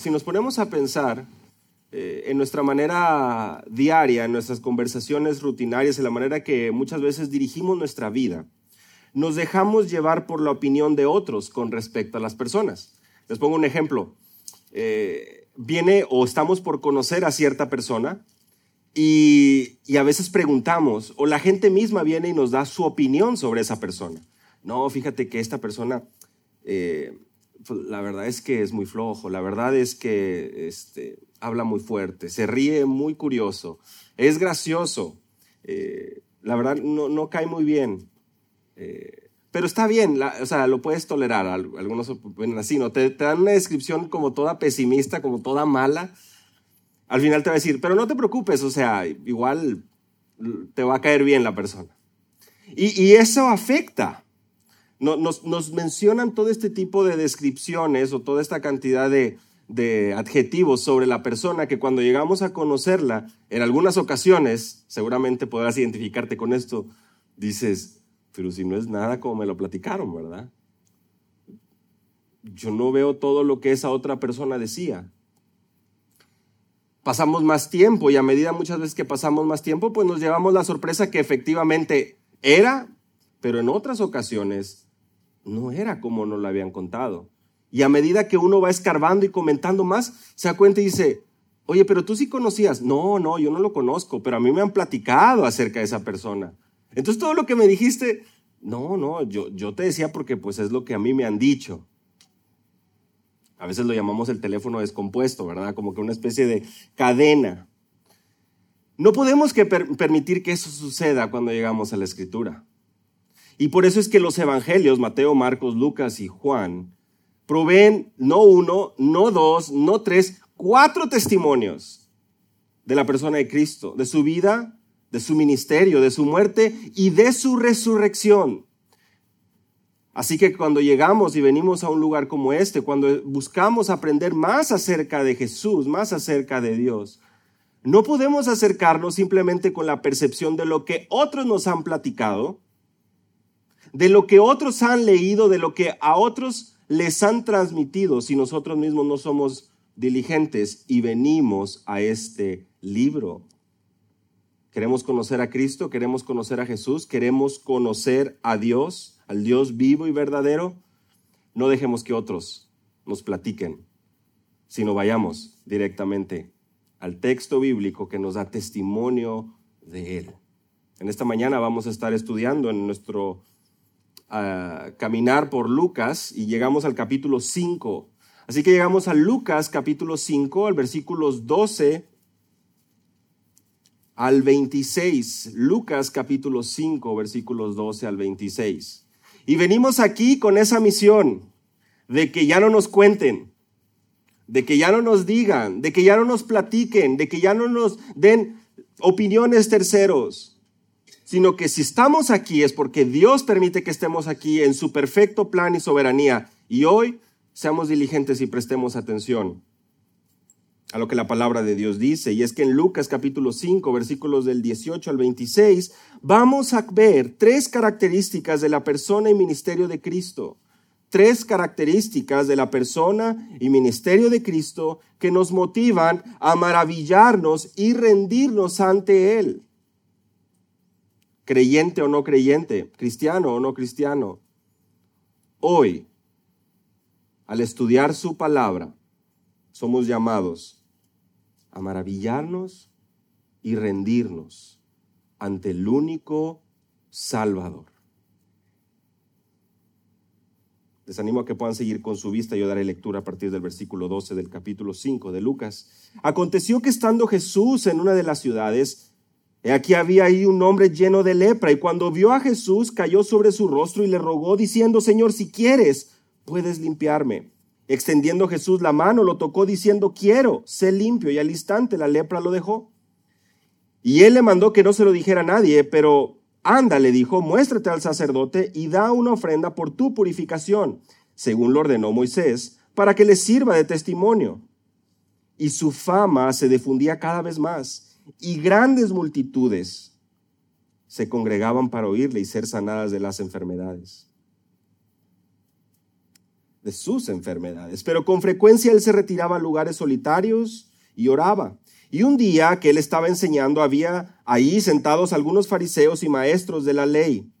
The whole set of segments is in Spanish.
si nos ponemos a pensar eh, en nuestra manera diaria, en nuestras conversaciones rutinarias, en la manera que muchas veces dirigimos nuestra vida, nos dejamos llevar por la opinión de otros con respecto a las personas. Les pongo un ejemplo. Eh, viene o estamos por conocer a cierta persona y, a veces preguntamos, o la gente misma viene y nos da su opinión sobre esa persona. No, fíjate que esta persona, eh, la verdad es que es muy flojo, la verdad es que este, habla muy fuerte, se ríe muy curioso, es gracioso, eh, la verdad no, no, cae muy bien. Eh, pero está bien, o sea, lo puedes tolerar. Algunos ven así, ¿no? Te, te, dan una descripción como toda pesimista, como toda mala, al final te va a decir, pero no te preocupes, o sea, igual te va a caer bien la persona. Y, eso afecta. Nos, mencionan todo este tipo de descripciones o toda esta cantidad de, de adjetivos sobre la persona que cuando llegamos a conocerla, en algunas ocasiones, seguramente podrás identificarte con esto, dices, pero si no es nada como me lo platicaron, ¿verdad? Yo no veo todo lo que esa otra persona decía pasamos más tiempo y a medida muchas veces que pasamos más tiempo, pues nos llevamos la sorpresa que efectivamente era, pero en otras ocasiones no era como nos lo habían contado. Y a medida que uno va escarbando y comentando más, se da cuenta y dice, oye, pero tú sí conocías. No, no, yo no lo conozco, pero a mí me han platicado acerca de esa persona. Entonces todo lo que me dijiste, no, no, yo, yo te decía porque pues es lo que a mí me han dicho. A veces lo llamamos el teléfono descompuesto, ¿verdad? Como que una especie de cadena. No podemos que permitir que eso suceda cuando llegamos a la escritura. Y por eso es que los evangelios, Mateo, Marcos, Lucas y Juan, proveen no uno, no dos, no tres, cuatro testimonios de la persona de Cristo, de su vida, de su ministerio, de su muerte y de su resurrección. Así que cuando llegamos y venimos a un lugar como este, cuando buscamos aprender más acerca de Jesús, más acerca de Dios, no podemos acercarnos simplemente con la percepción de lo que otros nos han platicado, de lo que otros han leído, de lo que a otros les han transmitido, si nosotros mismos no somos diligentes y venimos a este libro. Queremos conocer a Cristo, queremos conocer a Jesús, queremos conocer a Dios al Dios vivo y verdadero, no dejemos que otros nos platiquen, sino vayamos directamente al texto bíblico que nos da testimonio de Él. En esta mañana vamos a estar estudiando en nuestro ah, caminar por Lucas y llegamos al capítulo 5. Así que llegamos a Lucas capítulo 5, al versículos 12 al 26. Lucas capítulo 5, versículos 12 al 26. Y venimos aquí con esa misión de que ya no nos cuenten, de que ya no nos digan, de que ya no nos platiquen, de que ya no nos den opiniones terceros, sino que si estamos aquí es porque Dios permite que estemos aquí en su perfecto plan y soberanía. Y hoy seamos diligentes y prestemos atención a lo que la palabra de Dios dice. Y es que en Lucas capítulo 5, versículos del 18 al 26, vamos a ver tres características de la persona y ministerio de Cristo. Tres características de la persona y ministerio de Cristo que nos motivan a maravillarnos y rendirnos ante Él. Creyente o no creyente, cristiano o no cristiano. Hoy, al estudiar su palabra, somos llamados a maravillarnos y rendirnos ante el único Salvador. Les animo a que puedan seguir con su vista. Yo daré lectura a partir del versículo 12 del capítulo 5 de Lucas. Aconteció que estando Jesús en una de las ciudades, he aquí había ahí un hombre lleno de lepra, y cuando vio a Jesús cayó sobre su rostro y le rogó, diciendo, Señor, si quieres, puedes limpiarme. Extendiendo Jesús la mano, lo tocó diciendo, quiero, sé limpio, y al instante la lepra lo dejó. Y él le mandó que no se lo dijera a nadie, pero anda, le dijo, muéstrate al sacerdote y da una ofrenda por tu purificación, según lo ordenó Moisés, para que le sirva de testimonio. Y su fama se difundía cada vez más, y grandes multitudes se congregaban para oírle y ser sanadas de las enfermedades. de sus enfermedades. Pero con frecuencia él se retiraba a lugares solitarios y oraba. Y un día que él estaba enseñando, había ahí sentados algunos fariseos y maestros de la ley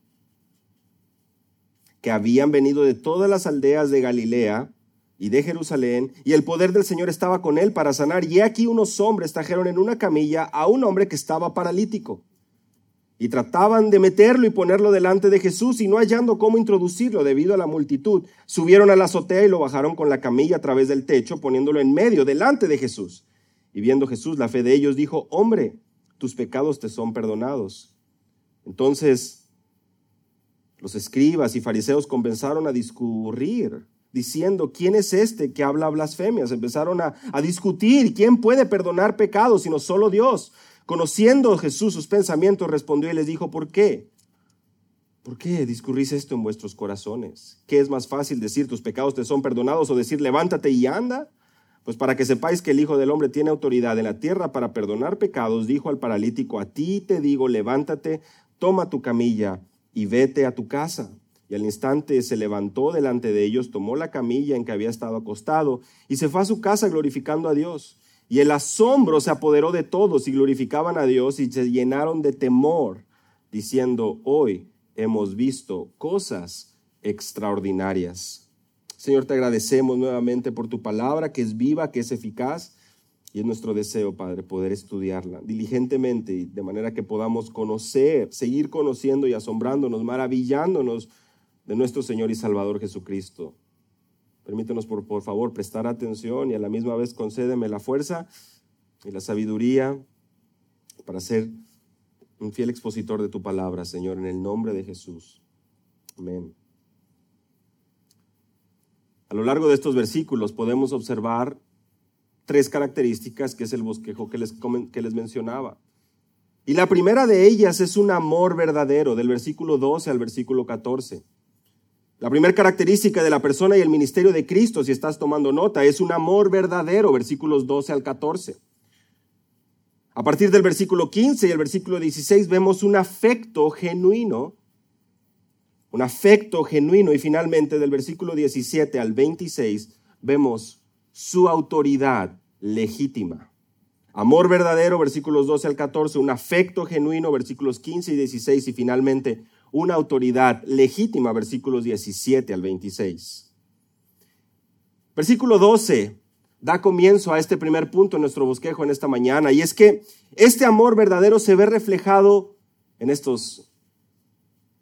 que habían venido de todas las aldeas de Galilea y de Jerusalén, y el poder del Señor estaba con él para sanar. Y aquí unos hombres trajeron en una camilla a un hombre que estaba paralítico. Y trataban de meterlo y ponerlo delante de Jesús y no hallando cómo introducirlo debido a la multitud, subieron a la azotea y lo bajaron con la camilla a través del techo, poniéndolo en medio, delante de Jesús. Y viendo Jesús la fe de ellos, dijo, hombre, tus pecados te son perdonados. Entonces los escribas y fariseos comenzaron a discurrir, diciendo, ¿quién es este que habla blasfemias? Empezaron a, a discutir, ¿quién puede perdonar pecados sino solo Dios? Conociendo Jesús sus pensamientos, respondió y les dijo, ¿por qué? ¿Por qué discurrís esto en vuestros corazones? ¿Qué es más fácil decir tus pecados te son perdonados o decir levántate y anda? Pues para que sepáis que el Hijo del Hombre tiene autoridad en la tierra para perdonar pecados, dijo al paralítico, a ti te digo, levántate, toma tu camilla y vete a tu casa. Y al instante se levantó delante de ellos, tomó la camilla en que había estado acostado y se fue a su casa glorificando a Dios. Y el asombro se apoderó de todos y glorificaban a Dios y se llenaron de temor, diciendo, hoy hemos visto cosas extraordinarias. Señor, te agradecemos nuevamente por tu palabra, que es viva, que es eficaz, y es nuestro deseo, Padre, poder estudiarla diligentemente, de manera que podamos conocer, seguir conociendo y asombrándonos, maravillándonos de nuestro Señor y Salvador Jesucristo. Permítenos, por, por favor, prestar atención y a la misma vez concédeme la fuerza y la sabiduría para ser un fiel expositor de tu palabra, Señor, en el nombre de Jesús. Amén. A lo largo de estos versículos podemos observar tres características que es el bosquejo que les, que les mencionaba. Y la primera de ellas es un amor verdadero, del versículo 12 al versículo 14. La primera característica de la persona y el ministerio de Cristo, si estás tomando nota, es un amor verdadero, versículos 12 al 14. A partir del versículo 15 y el versículo 16 vemos un afecto genuino, un afecto genuino y finalmente del versículo 17 al 26 vemos su autoridad legítima. Amor verdadero, versículos 12 al 14, un afecto genuino, versículos 15 y 16 y finalmente una autoridad legítima, versículos 17 al 26. Versículo 12 da comienzo a este primer punto en nuestro bosquejo en esta mañana, y es que este amor verdadero se ve reflejado en estos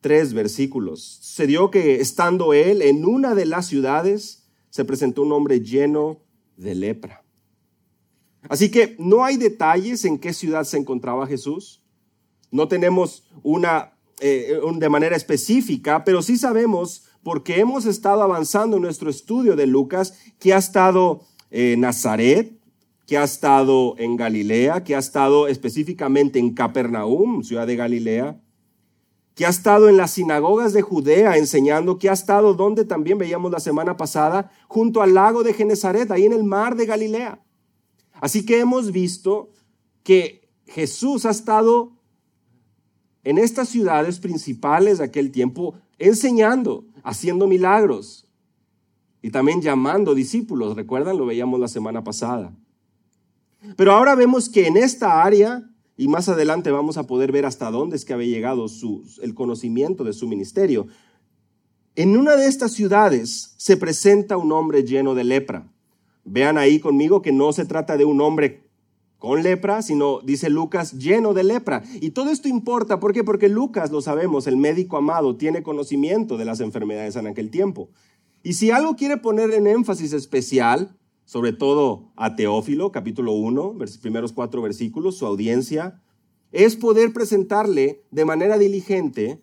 tres versículos. Se dio que estando él en una de las ciudades, se presentó un hombre lleno de lepra. Así que no hay detalles en qué ciudad se encontraba Jesús. No tenemos una eh, de manera específica, pero sí sabemos, porque hemos estado avanzando en nuestro estudio de Lucas, que ha estado en Nazaret, que ha estado en Galilea, que ha estado específicamente en Capernaum, ciudad de Galilea, que ha estado en las sinagogas de Judea enseñando, que ha estado donde también veíamos la semana pasada, junto al lago de Genezaret, ahí en el mar de Galilea. Así que hemos visto que Jesús ha estado en estas ciudades principales de aquel tiempo, enseñando, haciendo milagros y también llamando discípulos. Recuerdan, lo veíamos la semana pasada. Pero ahora vemos que en esta área, y más adelante vamos a poder ver hasta dónde es que había llegado el conocimiento de su ministerio, en una de estas ciudades se presenta un hombre lleno de lepra. Vean ahí conmigo que no se trata de un hombre con lepra, sino, dice Lucas, lleno de lepra. Y todo esto importa, ¿por qué? Porque Lucas, lo sabemos, el médico amado, tiene conocimiento de las enfermedades en aquel tiempo. Y si algo quiere poner en énfasis especial, sobre todo a Teófilo, capítulo 1, primeros cuatro versículos, su audiencia, es poder presentarle de manera diligente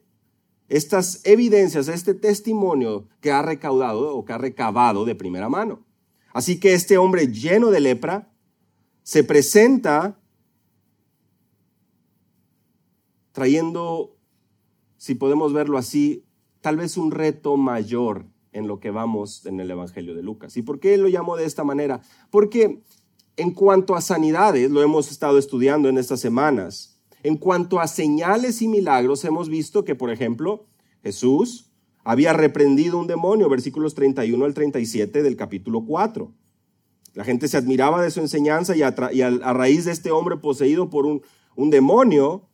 estas evidencias, este testimonio que ha recaudado o que ha recabado de primera mano. Así que este hombre lleno de lepra, se presenta trayendo, si podemos verlo así, tal vez un reto mayor en lo que vamos en el Evangelio de Lucas. ¿Y por qué lo llamo de esta manera? Porque en cuanto a sanidades, lo hemos estado estudiando en estas semanas, en cuanto a señales y milagros, hemos visto que, por ejemplo, Jesús había reprendido un demonio, versículos 31 al 37 del capítulo 4. La gente se admiraba de su enseñanza y a, raíz de este hombre poseído por un, un demonio,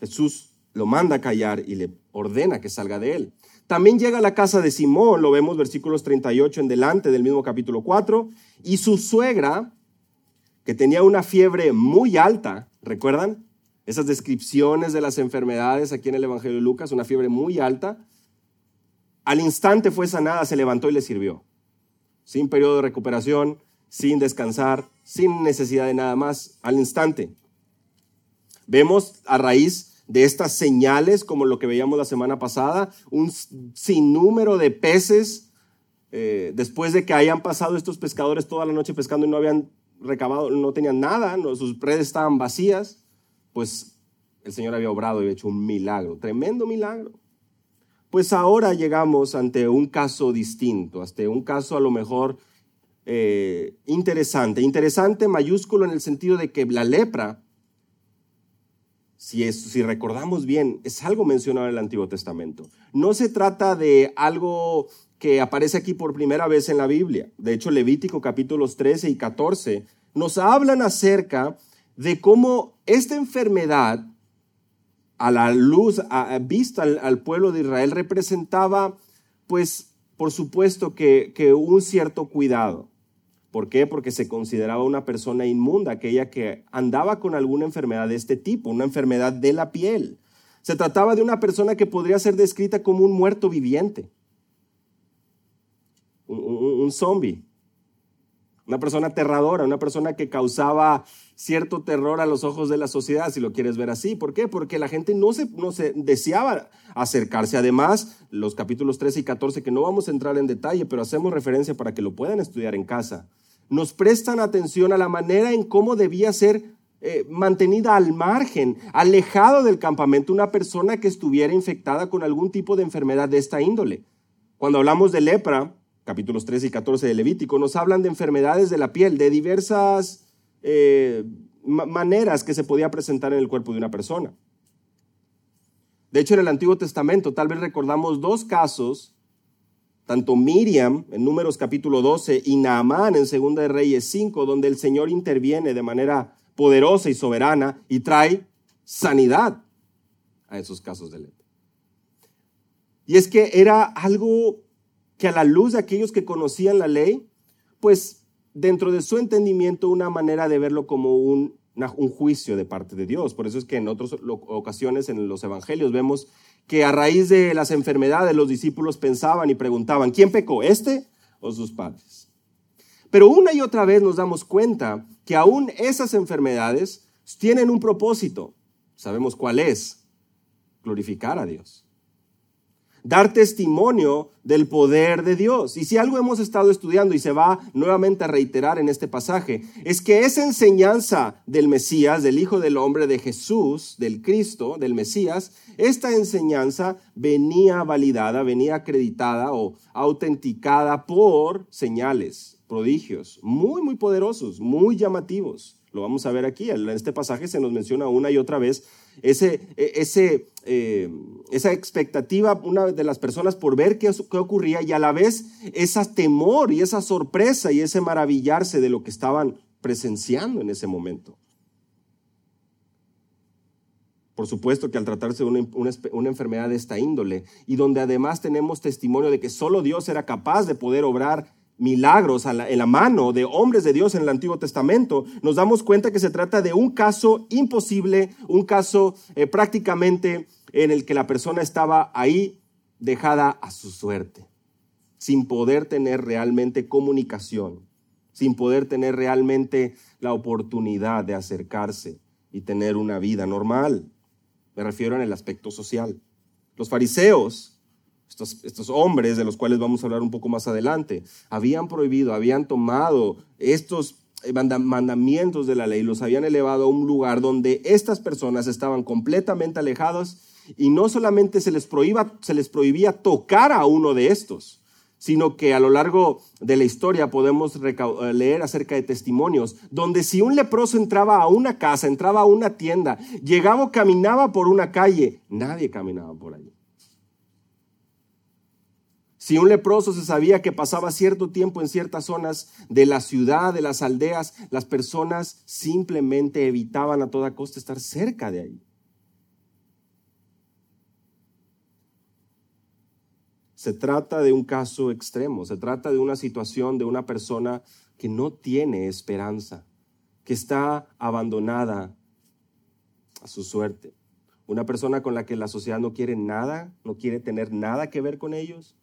Jesús lo manda a callar y le ordena que salga de él. También llega a la casa de Simón, lo vemos versículos 38 en delante del mismo capítulo 4, y su suegra, que tenía una fiebre muy alta, ¿recuerdan? esas descripciones de las enfermedades aquí en el Evangelio de Lucas, una fiebre muy alta, al instante fue sanada, se levantó y le sirvió. Sin periodo de recuperación, sin descansar, sin necesidad de nada más, al instante. Vemos a raíz de estas señales, como lo que veíamos la semana pasada, un sinnúmero de peces, eh, después de que hayan pasado estos pescadores toda la noche pescando y no habían recabado, no tenían nada, sus redes estaban vacías pues el Señor había obrado y hecho un milagro, tremendo milagro. Pues ahora llegamos ante un caso distinto, ante un caso a lo mejor eh, interesante. Interesante mayúsculo en el sentido de que la lepra, si, si recordamos bien, es algo mencionado en el Antiguo Testamento. No se trata de algo que aparece aquí por primera vez en la Biblia. De hecho, Levítico capítulos 13 y 14 nos hablan acerca de cómo esta enfermedad, a la luz a, vista al, pueblo de Israel, representaba, pues, por supuesto que, un cierto cuidado. ¿Por qué? Porque se consideraba una persona inmunda, aquella que andaba con alguna enfermedad de este tipo, una enfermedad de la piel. Se trataba de una persona que podría ser descrita como un muerto viviente, un, un, un zombie, una persona aterradora, una persona que causaba cierto terror a los ojos de la sociedad, si lo quieres ver así. ¿Por qué? Porque la gente no se, no se deseaba acercarse. Además, los capítulos 13 y 14, que no vamos a entrar en detalle, pero hacemos referencia para que lo puedan estudiar en casa, nos prestan atención a la manera en cómo debía ser eh, mantenida al margen, alejado del campamento, una persona que estuviera infectada con algún tipo de enfermedad de esta índole. Cuando hablamos de lepra, capítulos 13 y 14 de Levítico, nos hablan de enfermedades de la piel, de diversas eh, maneras que se podía presentar en el cuerpo de una persona. De hecho, en el Antiguo Testamento tal vez recordamos dos casos, tanto Miriam en Números capítulo 12 y Naamán en Segunda de Reyes 5, donde el Señor interviene de manera poderosa y soberana y trae sanidad a esos casos de lepra. Y es que era algo que a la luz de aquellos que conocían la ley, pues dentro de su entendimiento una manera de verlo como un, un juicio de parte de Dios. Por eso es que en otras ocasiones en los evangelios vemos que a raíz de las enfermedades los discípulos pensaban y preguntaban, ¿quién pecó, este o sus padres? Pero una y otra vez nos damos cuenta que aún esas enfermedades tienen un propósito. Sabemos cuál es, glorificar a Dios dar testimonio del poder de Dios. Y si algo hemos estado estudiando y se va nuevamente a reiterar en este pasaje, es que esa enseñanza del Mesías, del Hijo del Hombre, de Jesús, del Cristo, del Mesías, esta enseñanza venía validada, venía acreditada o autenticada por señales, prodigios, muy, muy poderosos, muy llamativos. Lo vamos a ver aquí. En este pasaje se nos menciona una y otra vez ese, e, ese, eh, esa expectativa, una de las personas por ver qué, qué ocurría y a la vez ese temor y esa sorpresa y ese maravillarse de lo que estaban presenciando en ese momento. Por supuesto que al tratarse de una, una, enfermedad de esta índole y donde además tenemos testimonio de que solo Dios era capaz de poder obrar milagros en la mano de hombres de Dios en el Antiguo Testamento, nos damos cuenta que se trata de un caso imposible, un caso eh, prácticamente en el que la persona estaba ahí dejada a su suerte, sin poder tener realmente comunicación, sin poder tener realmente la oportunidad de acercarse y tener una vida normal. Me refiero en el aspecto social. Los fariseos estos, hombres de los cuales vamos a hablar un poco más adelante, habían prohibido, habían tomado estos eh, mandamientos de la ley, los habían elevado a un lugar donde estas personas estaban completamente alejadas y no solamente se les, prohibía, se les prohibía tocar a uno de estos, sino que a lo largo de la historia podemos eh, leer acerca de testimonios donde si un leproso entraba a una casa, entraba a una tienda, llegaba o caminaba por una calle, nadie caminaba por allí Si un leproso se sabía que pasaba cierto tiempo en ciertas zonas de la ciudad, de las aldeas, las personas simplemente evitaban a toda costa estar cerca de ahí. Se trata de un caso extremo, se trata de una situación de una persona que no tiene esperanza, que está abandonada a su suerte. Una persona con la que la sociedad no quiere nada, no quiere tener nada que ver con ellos.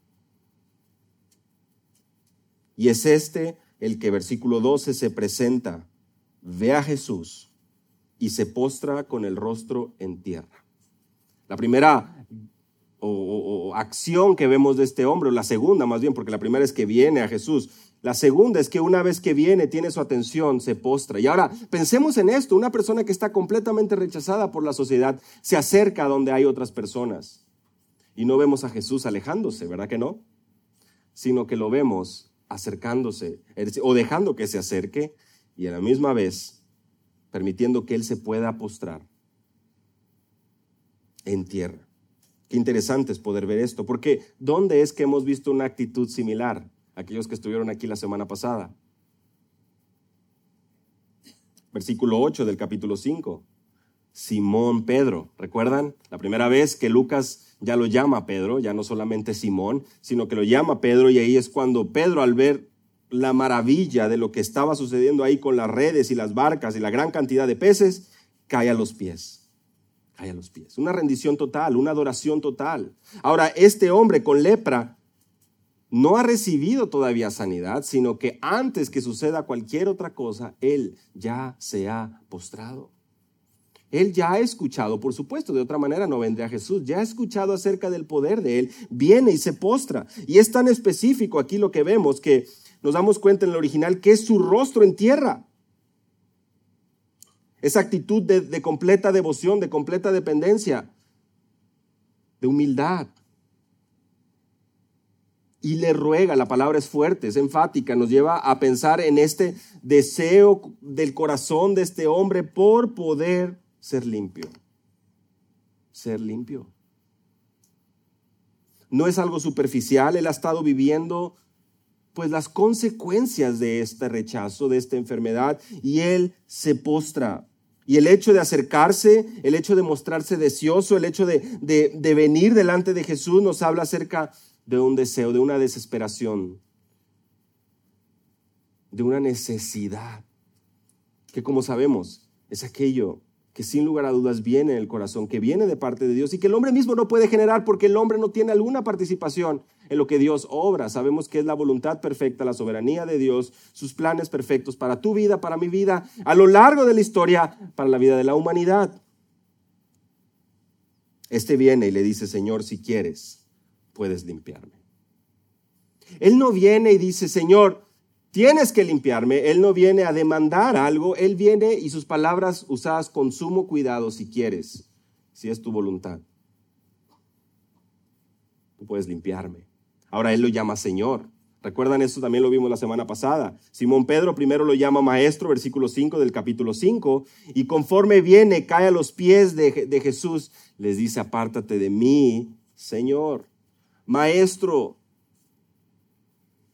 Y es este el que versículo 12 se presenta, ve a Jesús y se postra con el rostro en tierra. La primera o, acción que vemos de este hombre, o la segunda más bien, porque la primera es que viene a Jesús. La segunda es que una vez que viene, tiene su atención, se postra. Y ahora, pensemos en esto, una persona que está completamente rechazada por la sociedad se acerca a donde hay otras personas. Y no vemos a Jesús alejándose, ¿verdad que no? Sino que lo vemos acercándose o dejando que se acerque y a la misma vez permitiendo que él se pueda postrar en tierra. Qué interesante es poder ver esto, porque ¿dónde es que hemos visto una actitud similar? Aquellos que estuvieron aquí la semana pasada. Versículo 8 del capítulo 5. Simón Pedro, ¿recuerdan? La primera vez que Lucas ya lo llama Pedro, ya no solamente Simón, sino que lo llama Pedro y ahí es cuando Pedro al ver la maravilla de lo que estaba sucediendo ahí con las redes y las barcas y la gran cantidad de peces, cae a los pies. Cae a los pies. Una rendición total, una adoración total. Ahora, este hombre con lepra no ha recibido todavía sanidad, sino que antes que suceda cualquier otra cosa, él ya se ha postrado. Él ya ha escuchado, por supuesto, de otra manera no vendría Jesús, ya ha escuchado acerca del poder de Él, viene y se postra. Y es tan específico aquí lo que vemos que nos damos cuenta en el original que es su rostro en tierra. Esa actitud de, de completa devoción, de completa dependencia, de humildad. Y le ruega, la palabra es fuerte, es enfática, nos lleva a pensar en este deseo del corazón de este hombre por poder ser limpio. Ser limpio. No es algo superficial, él ha estado viviendo pues las consecuencias de este rechazo, de esta enfermedad, y él se postra. Y el hecho de acercarse, el hecho de mostrarse deseoso, el hecho de, de, de venir delante de Jesús nos habla acerca de un deseo, de una desesperación, de una necesidad, que como sabemos es aquello que sin lugar a dudas viene en el corazón, que viene de parte de Dios y que el hombre mismo no puede generar porque el hombre no tiene alguna participación en lo que Dios obra. Sabemos que es la voluntad perfecta, la soberanía de Dios, sus planes perfectos para tu vida, para mi vida, a lo largo de la historia, para la vida de la humanidad. Este viene y le dice, Señor, si quieres, puedes limpiarme. Él no viene y dice, Señor, tienes que limpiarme. Él no viene a demandar algo, Él viene y sus palabras usadas con sumo cuidado si quieres, si es tu voluntad. Tú puedes limpiarme. Ahora Él lo llama Señor. Recuerdan esto también lo vimos la semana pasada. Simón Pedro primero lo llama maestro, versículo 5 del capítulo 5, y conforme viene, cae a los pies de, de Jesús, les dice, apártate de mí, Señor. Maestro,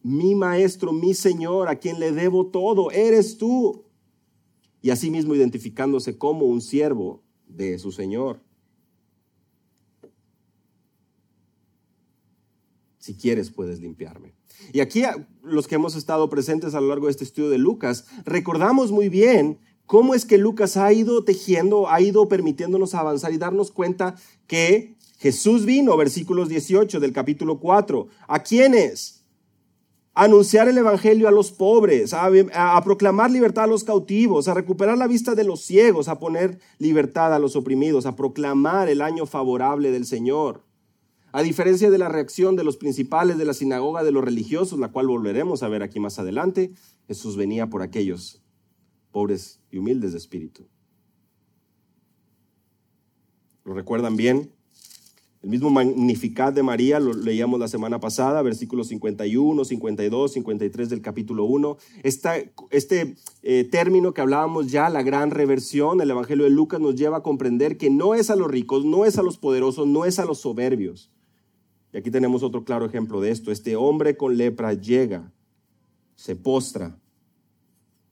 mi maestro, mi Señor, a quien le debo todo, eres tú. Y asimismo identificándose como un siervo de su Señor. Si quieres, puedes limpiarme. Y aquí los que hemos estado presentes a lo largo de este estudio de Lucas, recordamos muy bien cómo es que Lucas ha ido tejiendo, ha ido permitiéndonos avanzar y darnos cuenta que Jesús vino, versículos 18 del capítulo 4. ¿A quiénes? A anunciar el Evangelio a los pobres, a, proclamar libertad a los cautivos, a recuperar la vista de los ciegos, a poner libertad a los oprimidos, a proclamar el año favorable del Señor. A diferencia de la reacción de los principales de la sinagoga de los religiosos, la cual volveremos a ver aquí más adelante, Jesús venía por aquellos pobres y humildes de espíritu. ¿Lo recuerdan bien? El mismo Magnificat de María lo leíamos la semana pasada, versículos 51, 52, 53 del capítulo 1. este eh, término que hablábamos ya, la gran reversión, el Evangelio de Lucas nos lleva a comprender que no es a los ricos, no es a los poderosos, no es a los soberbios. Y aquí tenemos otro claro ejemplo de esto. Este hombre con lepra llega, se postra.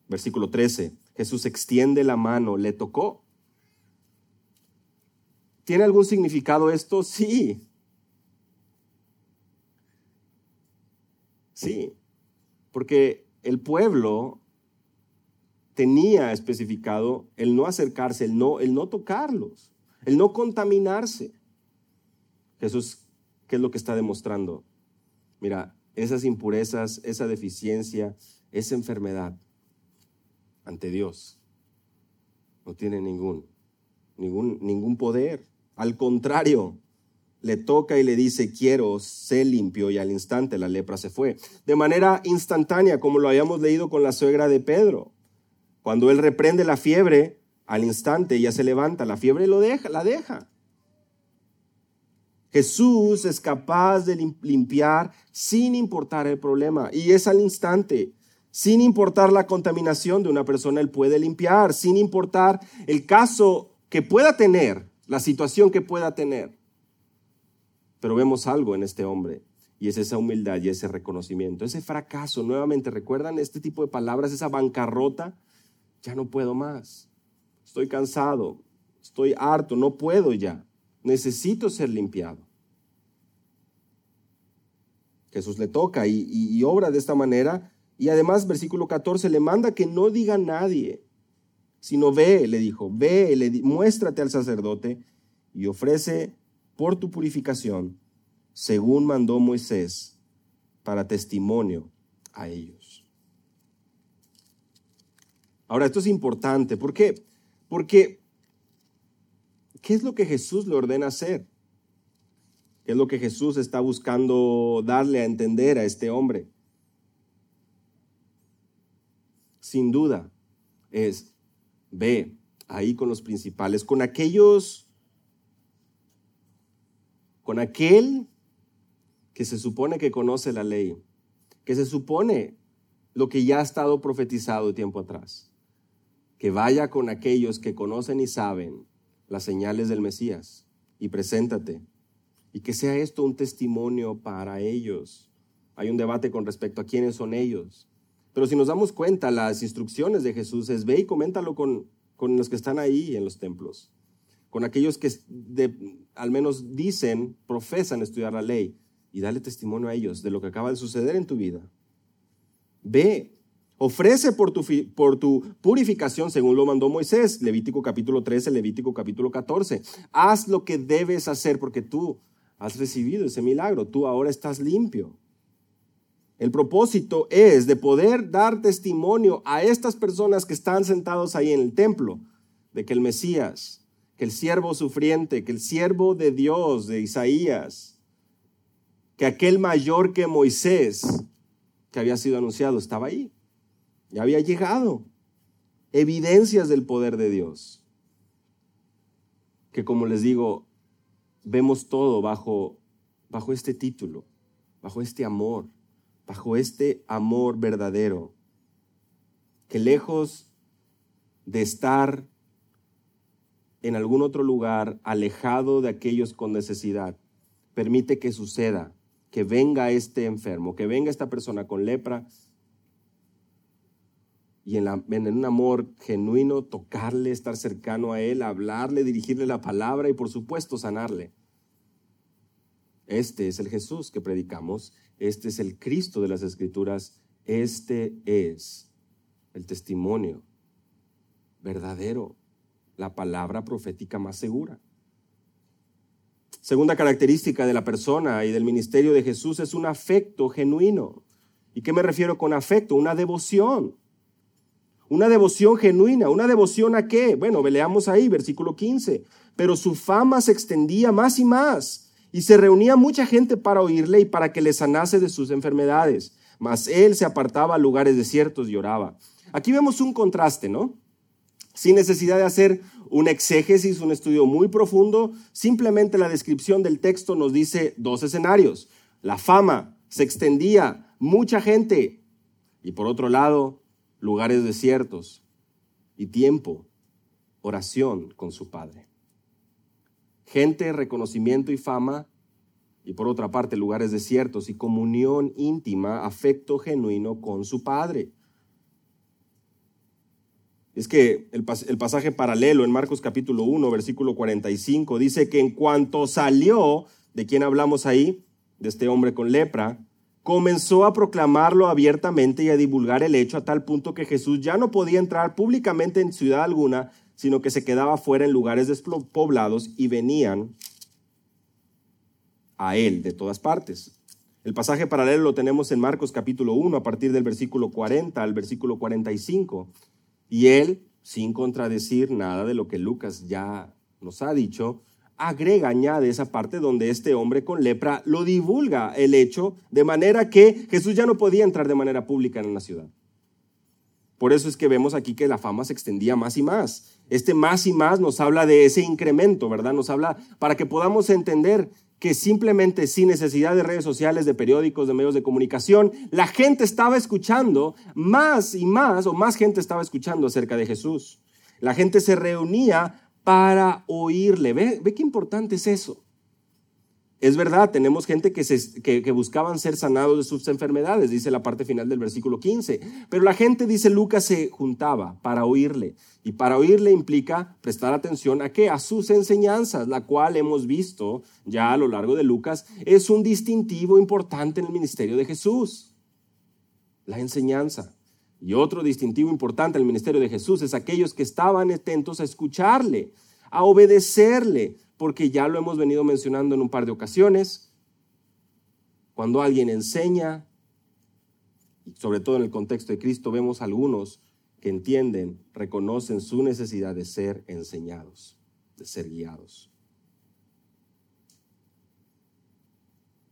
Versículo 13. Jesús extiende la mano, le tocó. ¿Tiene algún significado esto? Sí. Sí. Porque el pueblo tenía especificado el no acercarse, el no, el no tocarlos, el no contaminarse. Jesús, ¿qué es lo que está demostrando? Mira, esas impurezas, esa deficiencia, esa enfermedad ante Dios no tiene ningún, ningún, ningún poder. Al contrario, le toca y le dice, quiero, sé limpio, y al instante la lepra se fue. De manera instantánea, como lo habíamos leído con la suegra de Pedro. Cuando él reprende la fiebre, al instante ya se levanta, la fiebre lo deja, la deja. Jesús es capaz de limpiar sin importar el problema, y es al instante. Sin importar la contaminación de una persona, él puede limpiar, sin importar el caso que pueda tener, la situación que pueda tener. Pero vemos algo en este hombre y es esa humildad y ese reconocimiento, ese fracaso. Nuevamente, ¿recuerdan este tipo de palabras, esa bancarrota? Ya no puedo más. Estoy cansado, estoy harto, no puedo ya. Necesito ser limpiado. Jesús le toca y, obra de esta manera. Y además, versículo 14, le manda que no diga a nadie, sino ve, le dijo, ve, muéstrate al sacerdote y ofrece por tu purificación, según mandó Moisés, para testimonio a ellos. Ahora, esto es importante. ¿Por qué? Porque, ¿qué es lo que Jesús le ordena hacer? ¿Qué es lo que Jesús está buscando darle a entender a este hombre? Sin duda, es, ve ahí con los principales, con aquellos con aquel que se supone que conoce la ley, que se supone lo que ya ha estado profetizado tiempo atrás, que vaya con aquellos que conocen y saben las señales del Mesías y preséntate, y que sea esto un testimonio para ellos. Hay un debate con respecto a quiénes son ellos. Pero si nos damos cuenta, las instrucciones de Jesús es ve y coméntalo con, con los que están ahí en los templos con aquellos que al menos dicen, profesan estudiar la ley, y dale testimonio a ellos de lo que acaba de suceder en tu vida. Ve, ofrece por tu, por tu purificación según lo mandó Moisés, Levítico capítulo 13, Levítico capítulo 14. Haz lo que debes hacer porque tú has recibido ese milagro, tú ahora estás limpio. El propósito es de poder dar testimonio a estas personas que están sentados ahí en el templo de que el Mesías que el siervo sufriente, que el siervo de Dios, de Isaías, que aquel mayor que Moisés, que había sido anunciado, estaba ahí. Ya había llegado. Evidencias del poder de Dios. Que como les digo, vemos todo bajo, bajo este título, bajo este amor, bajo este amor verdadero, que lejos de estar en algún otro lugar, alejado de aquellos con necesidad. Permite que suceda, que venga este enfermo, que venga esta persona con lepra y en, en, un amor genuino tocarle, estar cercano a él, hablarle, dirigirle la palabra y por supuesto sanarle. Este es el Jesús que predicamos, este es el Cristo de las Escrituras, este es el testimonio verdadero la palabra profética más segura. Segunda característica de la persona y del ministerio de Jesús es un afecto genuino. ¿Y qué me refiero con afecto? Una devoción. Una devoción genuina. ¿Una devoción a qué? Bueno, leamos ahí, versículo 15. Pero su fama se extendía más y más, y se reunía mucha gente para oírle y para que le sanase de sus enfermedades. Mas él se apartaba a lugares desiertos y oraba. Aquí vemos un contraste, ¿no? sin necesidad de hacer un exégesis, un estudio muy profundo, simplemente la descripción del texto nos dice dos escenarios. La fama se extendía, mucha gente, y por otro lado, lugares desiertos y tiempo, oración con su Padre. Gente, reconocimiento y fama y por otra parte lugares desiertos y comunión íntima, afecto genuino con su Padre. Es que el, pasaje paralelo en Marcos capítulo 1, versículo 45, dice que en cuanto salió, ¿de quién hablamos ahí? De este hombre con lepra, comenzó a proclamarlo abiertamente y a divulgar el hecho a tal punto que Jesús ya no podía entrar públicamente en ciudad alguna, sino que se quedaba fuera en lugares despoblados y venían a él de todas partes. El pasaje paralelo lo tenemos en Marcos capítulo 1 a partir del versículo 40 al versículo 45. Y él, sin contradecir nada de lo que Lucas ya nos ha dicho, agrega, añade esa parte donde este hombre con lepra lo divulga el hecho, de manera que Jesús ya no podía entrar de manera pública en la ciudad. Por eso es que vemos aquí que la fama se extendía más y más. Este más y más nos habla de ese incremento, ¿verdad? Nos habla para que podamos entender que simplemente sin necesidad de redes sociales, de periódicos, de medios de comunicación, la gente estaba escuchando, más y más, o más gente estaba escuchando acerca de Jesús. La gente se reunía para oírle. ¿Ve, ve qué importante es eso? Es verdad, tenemos gente que, se, que, buscaban ser sanados de sus enfermedades, dice la parte final del versículo 15. Pero la gente, dice Lucas, se juntaba para oírle. Y para oírle implica prestar atención a qué? A sus enseñanzas, la cual hemos visto ya a lo largo de Lucas, es un distintivo importante en el ministerio de Jesús. La enseñanza. Y otro distintivo importante en el ministerio de Jesús es aquellos que estaban atentos a escucharle, a obedecerle, porque ya lo hemos venido mencionando en un par de ocasiones. Cuando alguien enseña, sobre todo en el contexto de Cristo, vemos algunos que entienden, reconocen su necesidad de ser enseñados, de ser guiados.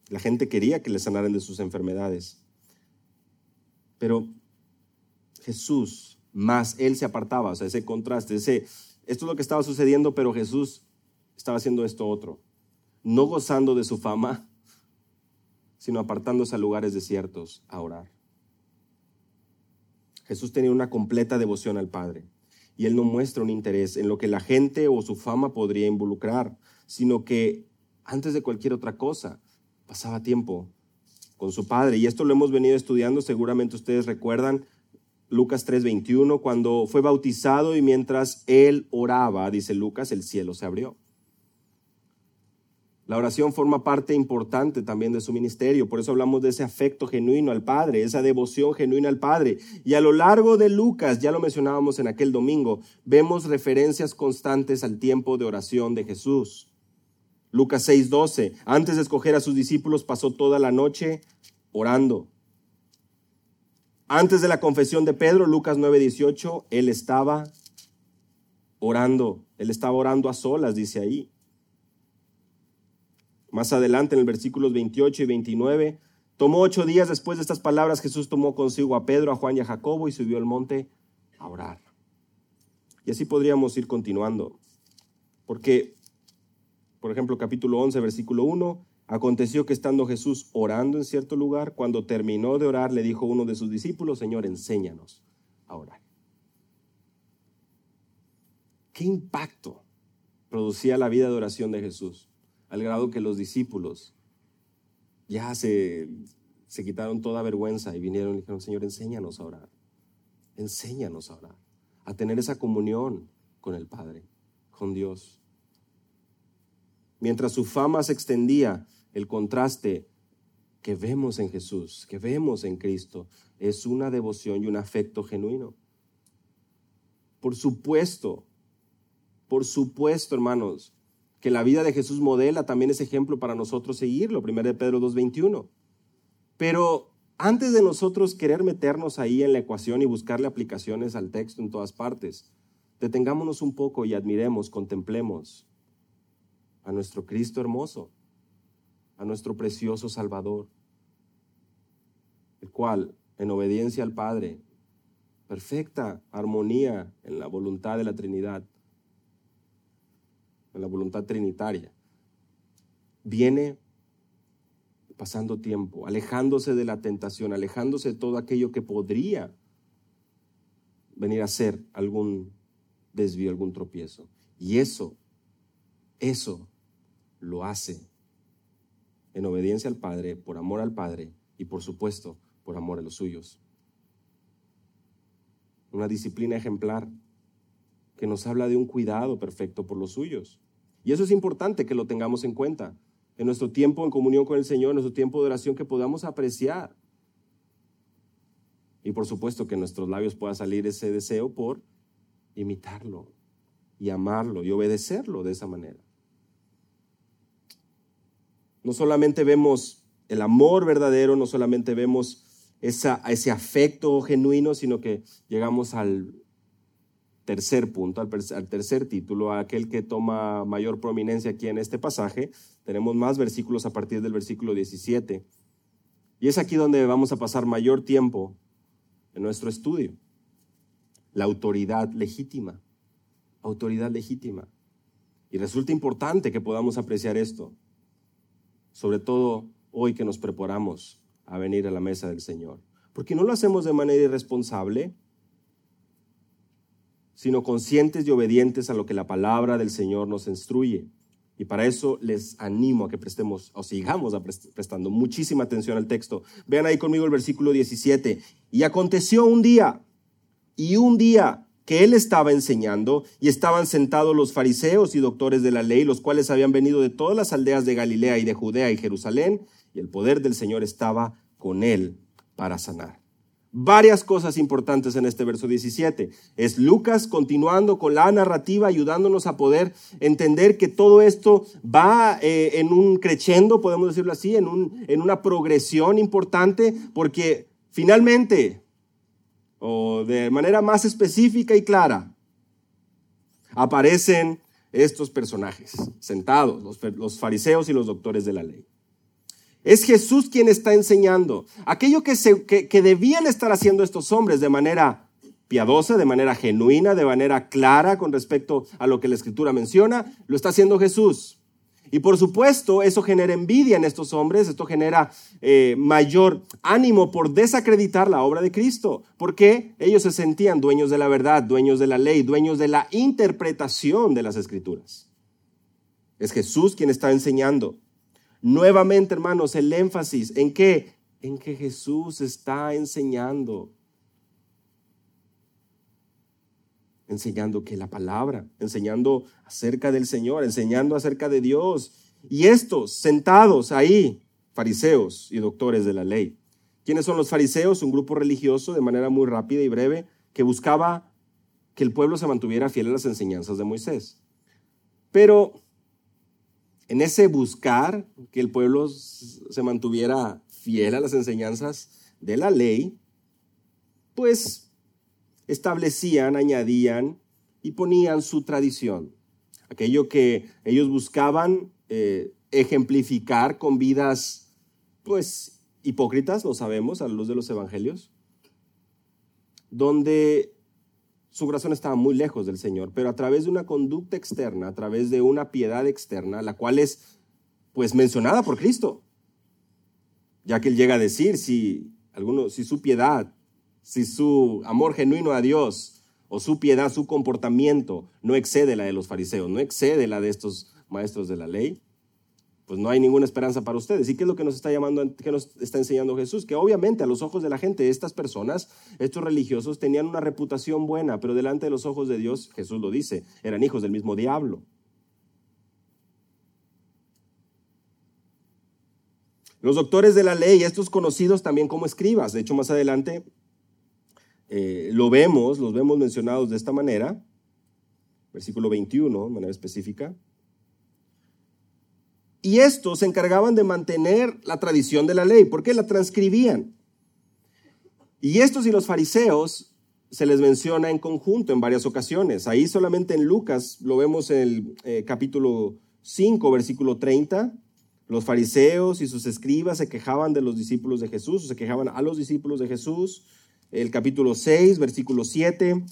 La gente quería que le sanaran de sus enfermedades, pero Jesús, más Él se apartaba, o sea, ese contraste, ese, esto es lo que estaba sucediendo, pero Jesús estaba haciendo esto otro, no gozando de su fama, sino apartándose a lugares desiertos a orar. Jesús tenía una completa devoción al Padre y él no muestra un interés en lo que la gente o su fama podría involucrar, sino que antes de cualquier otra cosa pasaba tiempo con su Padre. Y esto lo hemos venido estudiando, seguramente ustedes recuerdan Lucas 3:21, cuando fue bautizado y mientras él oraba, dice Lucas, el cielo se abrió. La oración forma parte importante también de su ministerio, por eso hablamos de ese afecto genuino al Padre, esa devoción genuina al Padre. Y a lo largo de Lucas, ya lo mencionábamos en aquel domingo, vemos referencias constantes al tiempo de oración de Jesús. Lucas 6:12, antes de escoger a sus discípulos pasó toda la noche orando. Antes de la confesión de Pedro, Lucas 9:18, él estaba orando, él estaba orando a solas, dice ahí. Más adelante, en el versículos 28 y 29, tomó ocho días después de estas palabras, Jesús tomó consigo a Pedro, a Juan y a Jacobo y subió al monte a orar. Y así podríamos ir continuando. Porque, por ejemplo, capítulo 11, versículo 1, aconteció que estando Jesús orando en cierto lugar, cuando terminó de orar, le dijo uno de sus discípulos, Señor, enséñanos a orar. ¿Qué impacto producía la vida de oración de Jesús? Al grado que los discípulos ya se, se quitaron toda vergüenza y vinieron y dijeron, Señor, enséñanos a orar, enséñanos a orar, a tener esa comunión con el Padre, con Dios. Mientras su fama se extendía, el contraste que vemos en Jesús, que vemos en Cristo, es una devoción y un afecto genuino. Por supuesto, por supuesto, hermanos, que la vida de Jesús modela también es ejemplo para nosotros seguirlo, 1 de Pedro 2.21. Pero antes de nosotros querer meternos ahí en la ecuación y buscarle aplicaciones al texto en todas partes, detengámonos un poco y admiremos, contemplemos a nuestro Cristo hermoso, a nuestro precioso Salvador, el cual, en obediencia al Padre, perfecta armonía en la voluntad de la Trinidad, en la voluntad trinitaria, viene pasando tiempo, alejándose de la tentación, alejándose de todo aquello que podría venir a ser algún desvío, algún tropiezo. Y eso, eso lo hace en obediencia al Padre, por amor al Padre y por supuesto por amor a los suyos. Una disciplina ejemplar que nos habla de un cuidado perfecto por los suyos. Y eso es importante que lo tengamos en cuenta en nuestro tiempo en comunión con el Señor, en nuestro tiempo de oración, que podamos apreciar. Y por supuesto que en nuestros labios pueda salir ese deseo por imitarlo y amarlo y obedecerlo de esa manera. No solamente vemos el amor verdadero, no solamente vemos esa, ese afecto genuino, sino que llegamos al tercer punto, al, tercer título, aquel que toma mayor prominencia aquí en este pasaje. Tenemos más versículos a partir del versículo 17. Y es aquí donde vamos a pasar mayor tiempo en nuestro estudio. La autoridad legítima. Autoridad legítima. Y resulta importante que podamos apreciar esto, sobre todo hoy que nos preparamos a venir a la mesa del Señor. Porque no lo hacemos de manera irresponsable, sino conscientes y obedientes a lo que la palabra del Señor nos instruye. Y para eso les animo a que prestemos o sigamos prestando muchísima atención al texto. Vean ahí conmigo el versículo 17. Y aconteció un día, y un día que él estaba enseñando, y estaban sentados los fariseos y doctores de la ley, los cuales habían venido de todas las aldeas de Galilea y de Judea y Jerusalén, y el poder del Señor estaba con él para sanar varias cosas importantes en este verso 17. Es Lucas continuando con la narrativa, ayudándonos a poder entender que todo esto va eh, en un crescendo, podemos decirlo así, en, un, en una progresión importante, porque finalmente, o de manera más específica y clara, aparecen estos personajes sentados, los, los fariseos y los doctores de la ley. Es Jesús quien está enseñando. Aquello que, se, que, debían estar haciendo estos hombres de manera piadosa, de manera genuina, de manera clara con respecto a lo que la escritura menciona, lo está haciendo Jesús. Y por supuesto, eso genera envidia en estos hombres, esto genera eh, mayor ánimo por desacreditar la obra de Cristo, porque ellos se sentían dueños de la verdad, dueños de la ley, dueños de la interpretación de las escrituras. Es Jesús quien está enseñando. Nuevamente, hermanos, el énfasis en qué? En que Jesús está enseñando. Enseñando que la palabra, enseñando acerca del Señor, enseñando acerca de Dios. Y estos sentados ahí, fariseos y doctores de la ley. ¿Quiénes son los fariseos? Un grupo religioso de manera muy rápida y breve que buscaba que el pueblo se mantuviera fiel a las enseñanzas de Moisés. Pero en ese buscar que el pueblo se mantuviera fiel a las enseñanzas de la ley, pues establecían, añadían y ponían su tradición. Aquello que ellos buscaban eh, ejemplificar con vidas, pues, hipócritas, lo sabemos a la luz de los evangelios, donde su corazón estaba muy lejos del Señor, pero a través de una conducta externa, a través de una piedad externa, la cual es pues mencionada por Cristo. Ya que él llega a decir si alguno si su piedad, si su amor genuino a Dios o su piedad, su comportamiento no excede la de los fariseos, no excede la de estos maestros de la ley, pues no hay ninguna esperanza para ustedes. ¿Y qué es lo que nos está llamando, que nos está enseñando Jesús? Que obviamente a los ojos de la gente, estas personas, estos religiosos, tenían una reputación buena, pero delante de los ojos de Dios, Jesús lo dice, eran hijos del mismo diablo. Los doctores de la ley, estos conocidos también como escribas, de hecho más adelante eh, lo vemos, los vemos mencionados de esta manera, versículo 21, de manera específica. Y estos se encargaban de mantener la tradición de la ley, porque la transcribían. Y estos y los fariseos se les menciona en conjunto en varias ocasiones. Ahí solamente en Lucas lo vemos en el eh, capítulo 5, versículo 30. Los fariseos y sus escribas se quejaban de los discípulos de Jesús, se quejaban a los discípulos de Jesús. El capítulo 6, versículo 7.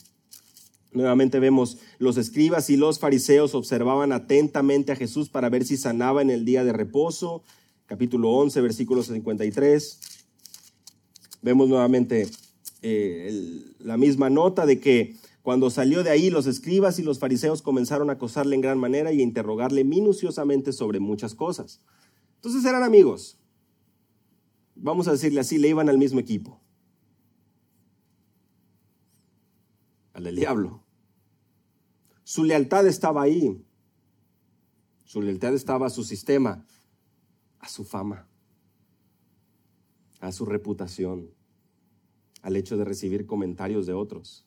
Nuevamente vemos los escribas y los fariseos observaban atentamente a Jesús para ver si sanaba en el día de reposo. Capítulo 11, versículo 53. Vemos nuevamente eh, la misma nota de que cuando salió de ahí los escribas y los fariseos comenzaron a acosarle en gran manera y a interrogarle minuciosamente sobre muchas cosas. Entonces eran amigos. Vamos a decirle así, le iban al mismo equipo. Al del diablo. Su lealtad estaba ahí. Su lealtad estaba a su sistema, a su fama, a su reputación, al hecho de recibir comentarios de otros.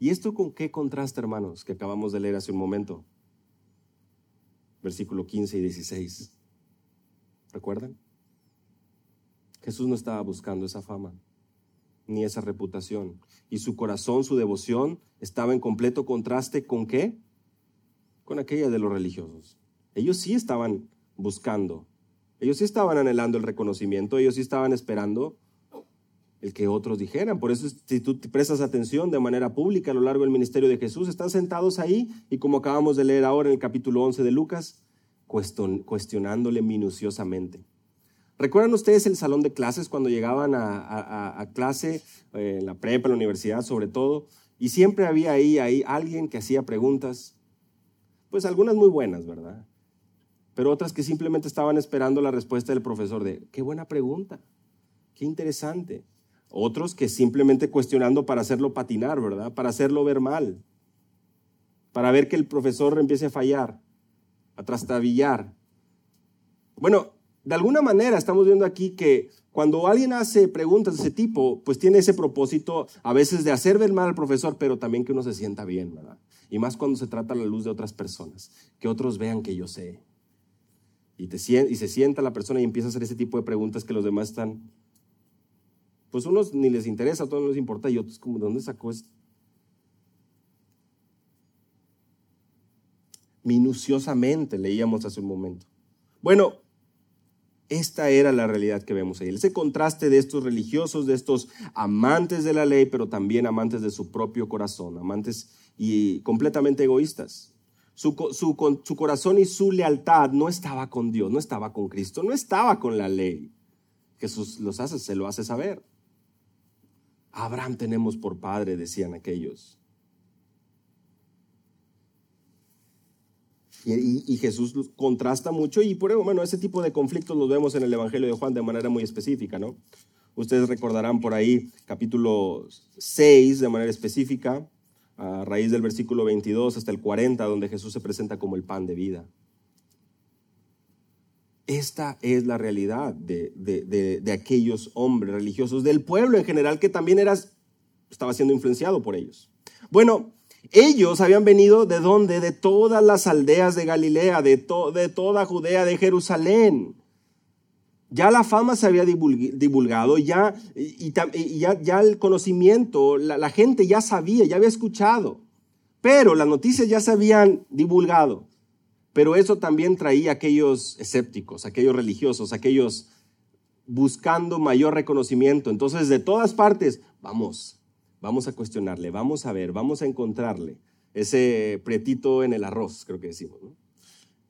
¿Y esto con qué contraste, hermanos, que acabamos de leer hace un momento? Versículo 15 y 16. ¿Recuerdan? Jesús no estaba buscando esa fama ni esa reputación. Y su corazón, su devoción, estaba en completo contraste con qué? Con aquella de los religiosos. Ellos sí estaban buscando, ellos sí estaban anhelando el reconocimiento, ellos sí estaban esperando el que otros dijeran. Por eso, si tú prestas atención de manera pública a lo largo del ministerio de Jesús, están sentados ahí y como acabamos de leer ahora en el capítulo 11 de Lucas, cuestionándole minuciosamente. ¿Recuerdan ustedes el salón de clases cuando llegaban a, clase, eh, en la prepa, en la universidad sobre todo? Y siempre había ahí, ahí alguien que hacía preguntas, pues algunas muy buenas, ¿verdad? Pero otras que simplemente estaban esperando la respuesta del profesor de, qué buena pregunta, qué interesante. Otros que simplemente cuestionando para hacerlo patinar, ¿verdad? Para hacerlo ver mal. Para ver que el profesor empiece a fallar, a trastabillar. Bueno, de alguna manera estamos viendo aquí que cuando alguien hace preguntas de ese tipo, pues tiene ese propósito a veces de hacer ver mal al profesor, pero también que uno se sienta bien, ¿verdad? Y más cuando se trata a la luz de otras personas, que otros vean que yo sé. Y, se sienta la persona y empieza a hacer ese tipo de preguntas que los demás están pues unos ni les interesa, a todos no les importa y otros como, ¿de dónde sacó esto? Minuciosamente leíamos hace un momento. Bueno, esta era la realidad que vemos ahí. Ese contraste de estos religiosos, de estos amantes de la ley, pero también amantes de su propio corazón, amantes y completamente egoístas. Su, corazón y su lealtad no estaba con Dios, no estaba con Cristo, no estaba con la ley. Jesús los hace, se lo hace saber. Abraham tenemos por padre, decían aquellos. Y, Jesús contrasta mucho y por eso, bueno, ese tipo de conflictos los vemos en el Evangelio de Juan de manera muy específica, ¿no? Ustedes recordarán por ahí capítulo 6 de manera específica, a raíz del versículo 22 hasta el 40, donde Jesús se presenta como el pan de vida. Esta es la realidad de, aquellos hombres religiosos, del pueblo en general, que también era, estaba siendo influenciado por ellos. Bueno, ellos habían venido de dónde? De todas las aldeas de Galilea, de, de toda Judea, de Jerusalén. Ya la fama se había divulgado, ya, y, ya, ya, el conocimiento, la, la gente ya sabía, ya había escuchado, pero las noticias ya se habían divulgado. Pero eso también traía aquellos escépticos, aquellos religiosos, aquellos buscando mayor reconocimiento. Entonces, de todas partes, vamos, vamos a cuestionarle, vamos a ver, vamos a encontrarle ese pretito en el arroz, creo que decimos,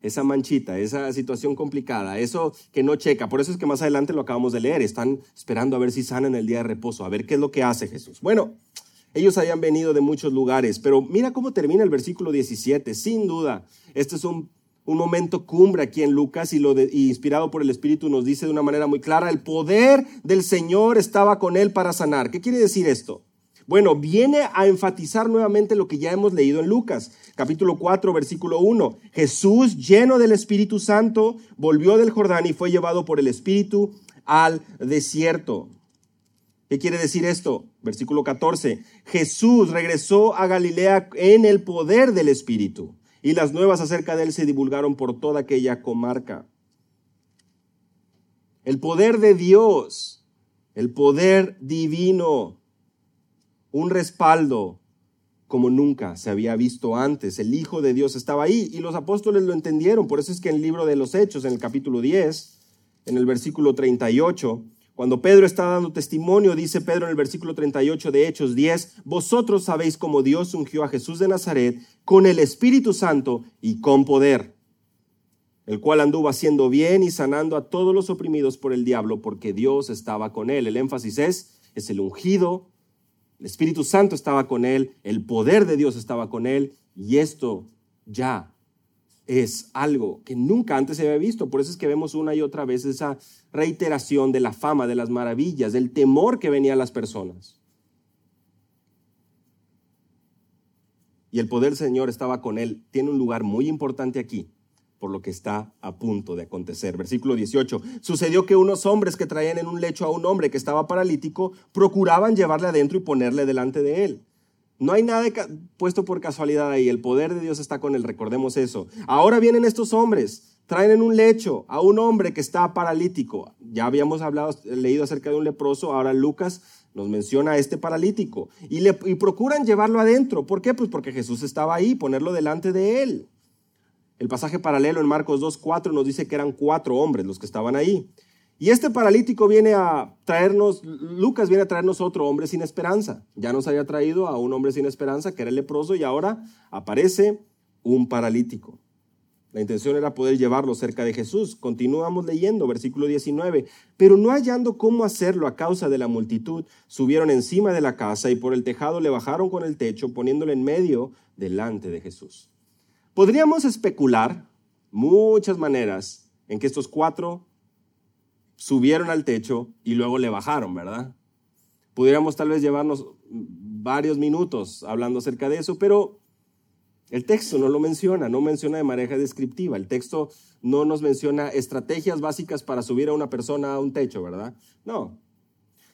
Esa manchita, esa situación complicada, eso que no checa. Por eso es que más adelante lo acabamos de leer. Están esperando a ver si sana en el día de reposo, a ver qué es lo que hace Jesús. Bueno, ellos habían venido de muchos lugares, pero mira cómo termina el versículo 17. Sin duda, este es un, momento cumbre aquí en Lucas y, inspirado por el Espíritu nos dice de una manera muy clara, el poder del Señor estaba con él para sanar. ¿Qué quiere decir esto? Bueno, viene a enfatizar nuevamente lo que ya hemos leído en Lucas, capítulo 4, versículo 1. Jesús, lleno del Espíritu Santo, volvió del Jordán y fue llevado por el Espíritu al desierto. ¿Qué quiere decir esto? Versículo 14. Jesús regresó a Galilea en el poder del Espíritu y las nuevas acerca de él se divulgaron por toda aquella comarca. El poder de Dios, el poder divino, un respaldo como nunca se había visto antes. El Hijo de Dios estaba ahí y los apóstoles lo entendieron. Por eso es que en el libro de los Hechos, en el capítulo 10, en el versículo 38, cuando Pedro está dando testimonio, dice Pedro en el versículo 38 de Hechos 10, vosotros sabéis cómo Dios ungió a Jesús de Nazaret con el Espíritu Santo y con poder, el cual anduvo haciendo bien y sanando a todos los oprimidos por el diablo, porque Dios estaba con él. El énfasis es, es el ungido, el Espíritu Santo estaba con él, el poder de Dios estaba con él, y esto ya es algo que nunca antes se había visto. Por eso es que vemos una y otra vez esa reiteración de la fama, de las maravillas, del temor que venía a las personas. Y el poder del Señor estaba con él. Tiene un lugar muy importante aquí por lo que está a punto de acontecer. Versículo 18. Sucedió que unos hombres que traían en un lecho a un hombre que estaba paralítico procuraban llevarle adentro y ponerle delante de él. No hay nada puesto por casualidad ahí. El poder de Dios está con él, recordemos eso. Ahora vienen estos hombres, traen en un lecho a un hombre que está paralítico. Ya habíamos hablado, leído acerca de un leproso, ahora Lucas nos menciona a este paralítico. Y, le, y procuran llevarlo adentro. ¿Por qué? Pues porque Jesús estaba ahí, ponerlo delante de él. El pasaje paralelo en Marcos 2.4 nos dice que eran cuatro hombres los que estaban ahí. Y este paralítico viene a traernos, Lucas viene a traernos otro hombre sin esperanza. Ya nos había traído a un hombre sin esperanza que era el leproso y ahora aparece un paralítico. La intención era poder llevarlo cerca de Jesús. Continuamos leyendo, versículo 19. Pero no hallando cómo hacerlo a causa de la multitud, subieron encima de la casa y por el tejado le bajaron con el techo, poniéndolo en medio delante de Jesús. Podríamos especular muchas maneras en que estos cuatro subieron al techo y luego le bajaron, ¿verdad? Pudiéramos tal vez llevarnos varios minutos hablando acerca de eso, pero el texto no lo menciona, no menciona de manera descriptiva. El texto no nos menciona estrategias básicas para subir a una persona a un techo, ¿verdad? No.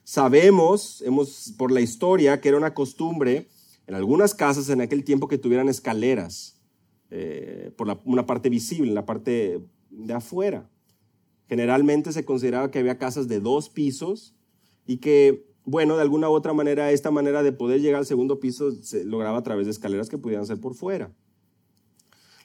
Sabemos, hemos por la historia, que era una costumbre en algunas casas en aquel tiempo que tuvieran escaleras eh, por una parte visible, en la parte de afuera. Generalmente se consideraba que había casas de dos pisos y que, bueno, de alguna u otra manera, esta manera de poder llegar al segundo piso se lograba a través de escaleras que pudieran ser por fuera.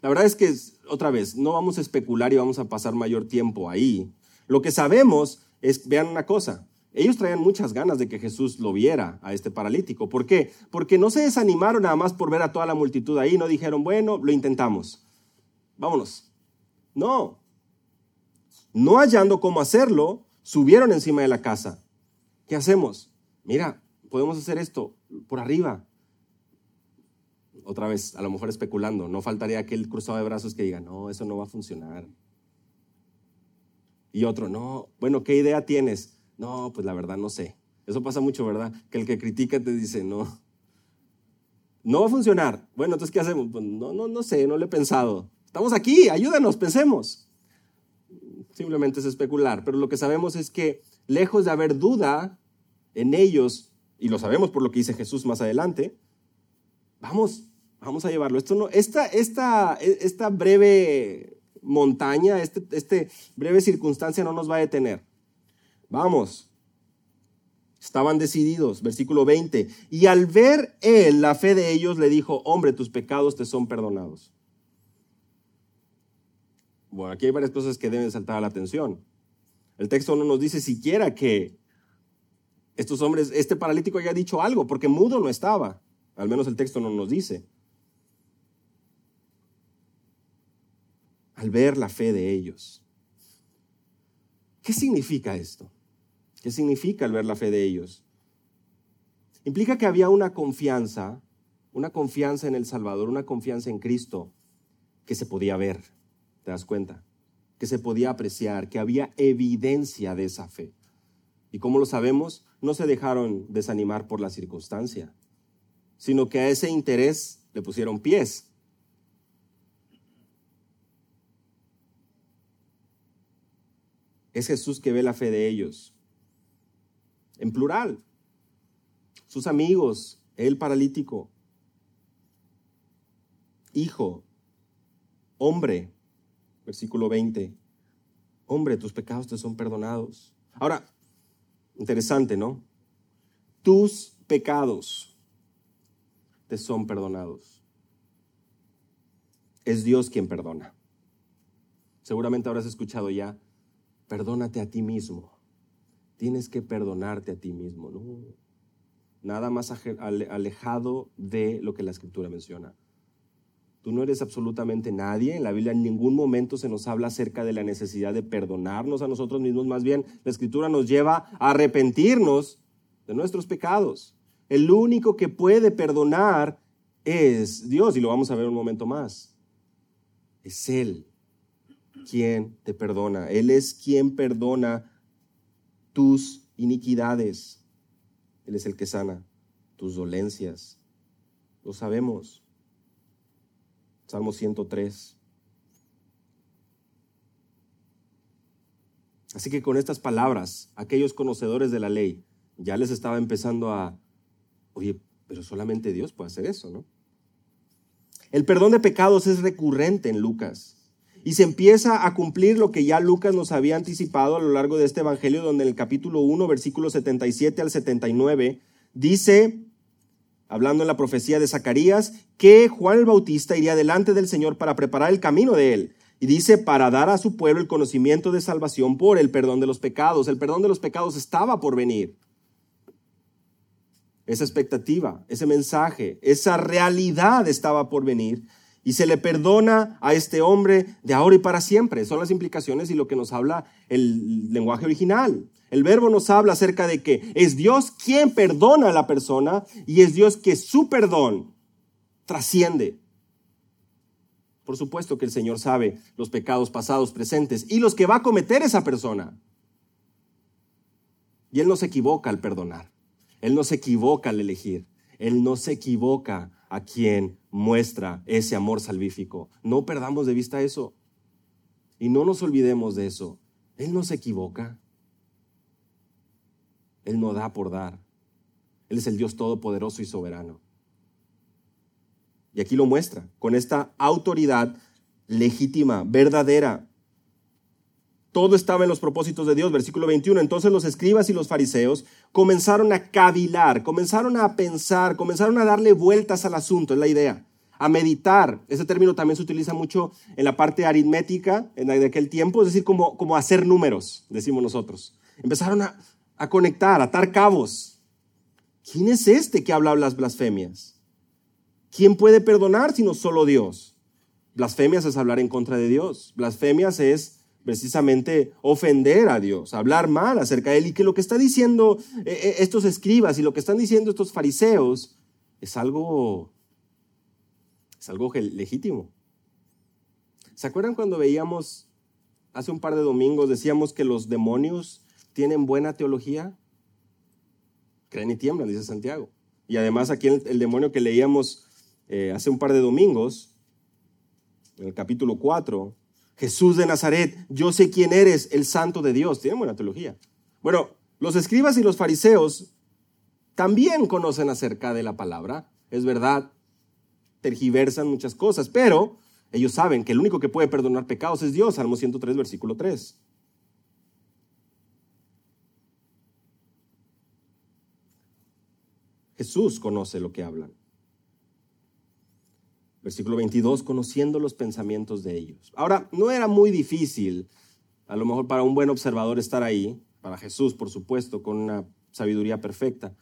La verdad es que, otra vez, no vamos a especular y vamos a pasar mayor tiempo ahí. Lo que sabemos es, vean una cosa, ellos traían muchas ganas de que Jesús lo viera a este paralítico. ¿Por qué? Porque no se desanimaron nada más por ver a toda la multitud ahí, no dijeron, bueno, lo intentamos, vámonos. No. No hallando cómo hacerlo, subieron encima de la casa. ¿Qué hacemos? Mira, podemos hacer esto por arriba. Otra vez, a lo mejor especulando, no faltaría aquel cruzado de brazos que diga, no, eso no va a funcionar. Y otro, no, bueno, ¿qué idea tienes? No, pues la verdad no sé. Eso pasa mucho, ¿verdad? Que el que critica te dice, no, no va a funcionar. Bueno, entonces, ¿qué hacemos? Pues no, no, no sé, no lo he pensado. Estamos aquí, ayúdanos, pensemos. Simplemente es especular, pero lo que sabemos es que lejos de haber duda en ellos, y lo sabemos por lo que dice Jesús más adelante, vamos, vamos a llevarlo. Esto no, esta, esta, esta breve montaña, este, este breve circunstancia no nos va a detener. Vamos. Estaban decididos, versículo 20. Y al ver él la fe de ellos, le dijo, hombre, tus pecados te son perdonados. Bueno, aquí hay varias cosas que deben saltar a la atención. El texto no nos dice siquiera que estos hombres, este paralítico haya dicho algo, porque mudo no estaba. Al menos el texto no nos dice. Al ver la fe de ellos. ¿Qué significa esto? ¿Qué significa el ver la fe de ellos? Implica que había una confianza, una confianza en el Salvador, una confianza en Cristo que se podía ver, ¿te das cuenta? Que se podía apreciar, que había evidencia de esa fe. Y como lo sabemos, no se dejaron desanimar por la circunstancia, sino que a ese interés le pusieron pies. Es Jesús que ve la fe de ellos en plural. Sus amigos, el paralítico, hijo, hombre, versículo 20, hombre, tus pecados te son perdonados. Ahora, interesante, ¿no? Tus pecados te son perdonados. Es Dios quien perdona. Seguramente habrás escuchado ya, perdónate a ti mismo tienes que perdonarte a ti mismo. Nada más alejado de lo que la escritura menciona. Tú no eres absolutamente nadie. En la Biblia en ningún momento se nos habla acerca de la necesidad de perdonarnos a nosotros mismos. Más bien, la escritura nos lleva a arrepentirnos de nuestros pecados. El único que puede perdonar es Dios y lo vamos a ver un momento más. Es Él quien te perdona. Él es quien perdona tus iniquidades. Él es el que sana tus dolencias. Lo sabemos. Salmo 103. Así que con estas palabras, aquellos conocedores de la ley ya les estaba empezando a, oye, pero solamente Dios puede hacer eso, ¿no? El perdón de pecados es recurrente en Lucas y se empieza a cumplir lo que ya Lucas nos había anticipado a lo largo de este Evangelio, donde en el capítulo 1, versículo 77 al 79, dice, hablando en la profecía de Zacarías, que Juan el Bautista iría delante del Señor para preparar el camino de él. Y dice, para dar a su pueblo el conocimiento de salvación por el perdón de los pecados. El perdón de los pecados estaba por venir. Esa expectativa, ese mensaje, esa realidad estaba por venir. Y se le perdona a este hombre de ahora y para siempre. Son las implicaciones y lo que nos habla el lenguaje original. El verbo nos habla acerca de que es Dios quien perdona a la persona y es Dios que su perdón trasciende por supuesto que el Señor sabe los pecados pasados, presentes y los que va a cometer esa persona. Y Él no se equivoca al perdonar. Él no se equivoca al elegir. Él no se equivoca a quien muestra ese amor salvífico. No perdamos de vista eso. Y no nos olvidemos de eso. Él no se equivoca. Él no da por dar. Él es el Dios todopoderoso y soberano. Y aquí lo muestra, con esta autoridad legítima, verdadera. Todo estaba en los propósitos de Dios. Versículo 21. Entonces los escribas y los fariseos comenzaron a cavilar, comenzaron a pensar, comenzaron a darle vueltas al asunto, es la idea, a meditar. Ese término también se utiliza mucho en la parte aritmética en de aquel tiempo, es decir, como, hacer números, decimos nosotros. Empezaron a, a conectar, a atar cabos. ¿Quién es este que habla las blasfemias? ¿Quién puede perdonar sino solo Dios? Blasfemias es hablar en contra de Dios. Blasfemias es precisamente ofender a Dios, hablar mal acerca de Él. Y que lo que está diciendo eh, eh, estos escribas y lo que están diciendo estos fariseos es algo, es algo legítimo. ¿Se acuerdan cuando veíamos hace un par de domingos, decíamos que los demonios tienen buena teología? Creen y tiemblan, dice Santiago. Y además aquí el demonio que leíamos eh, hace un par de domingos, en el capítulo 4, Jesús de Nazaret, yo sé quién eres, el santo de Dios. Tienen buena teología. Bueno, los escribas y los fariseos también conocen acerca de la palabra, es verdad, tergiversan muchas cosas, pero ellos saben que el único que puede perdonar pecados es Dios, Salmo 103, versículo 3. Jesús conoce lo que hablan. Versículo 22, conociendo los pensamientos de ellos. Ahora, no era muy difícil, a lo mejor para un buen observador estar ahí, para Jesús, por supuesto, con una sabiduría perfecta,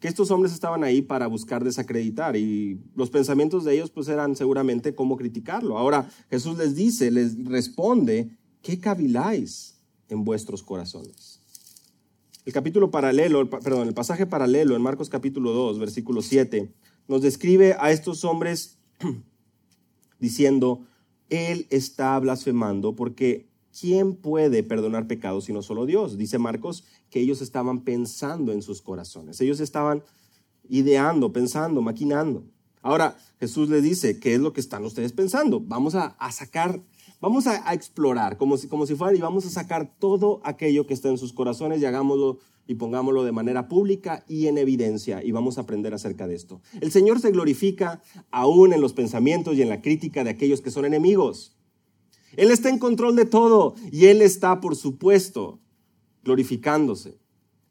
que estos hombres estaban ahí para buscar desacreditar y los pensamientos de ellos pues eran seguramente cómo criticarlo. Ahora Jesús les dice, les responde, ¿qué caviláis en vuestros corazones? El capítulo paralelo, perdón, el pasaje paralelo en Marcos capítulo 2, versículo 7, nos describe a estos hombres diciendo, Él está blasfemando porque ¿quién puede perdonar pecados sino solo Dios? Dice Marcos que ellos estaban pensando en sus corazones, ellos estaban ideando, pensando, maquinando. Ahora Jesús les dice, ¿qué es lo que están ustedes pensando? Vamos a, sacar, vamos a, explorar como si, como si fuera y vamos a sacar todo aquello que está en sus corazones y hagámoslo y pongámoslo de manera pública y en evidencia y vamos a aprender acerca de esto. El Señor se glorifica aún en los pensamientos y en la crítica de aquellos que son enemigos. Él está en control de todo y Él está, por supuesto, glorificándose.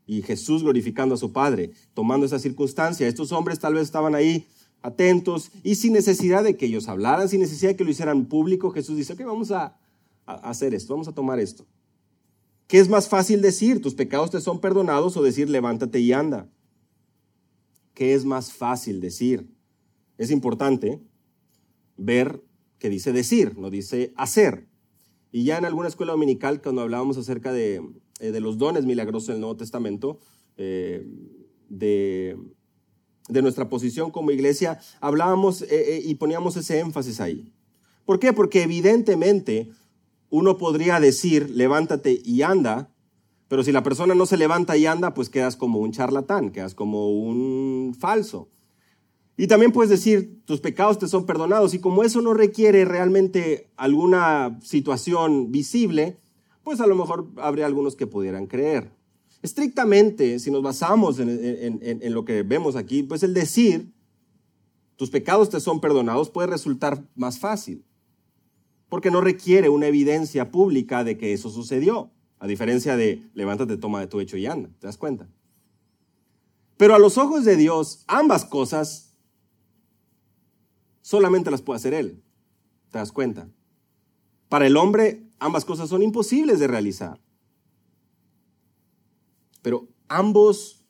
Y Jesús glorificando a su Padre, tomando esa circunstancia. Estos hombres tal vez estaban ahí atentos y sin necesidad de que ellos hablaran, sin necesidad de que lo hicieran público, Jesús dice, ok, vamos a, hacer esto, vamos a tomar esto. ¿Qué es más fácil decir? ¿Tus pecados te son perdonados o decir levántate y anda? ¿Qué es más fácil decir? Es importante ver que dice decir, no dice hacer. Y ya en alguna escuela dominical, cuando hablábamos acerca de, eh, los dones milagrosos del Nuevo Testamento, eh, de, nuestra posición como iglesia, hablábamos eh, y poníamos ese énfasis ahí. ¿Por qué? Porque evidentemente uno podría decir, levántate y anda, pero si la persona no se levanta y anda, pues quedas como un charlatán, quedas como un falso. Y también puedes decir, tus pecados te son perdonados, y como eso no requiere realmente alguna situación visible, pues a lo mejor habría algunos que pudieran creer. Estrictamente, si nos basamos en, lo que vemos aquí, pues el decir, tus pecados te son perdonados puede resultar más fácil, porque no requiere una evidencia pública de que eso sucedió, a diferencia de levántate, toma de tu hecho y anda, ¿te das cuenta? Pero a los ojos de Dios, ambas cosas solamente las puede hacer Él, ¿te das cuenta? Para el hombre, ambas cosas son imposibles de realizar. Pero ambos,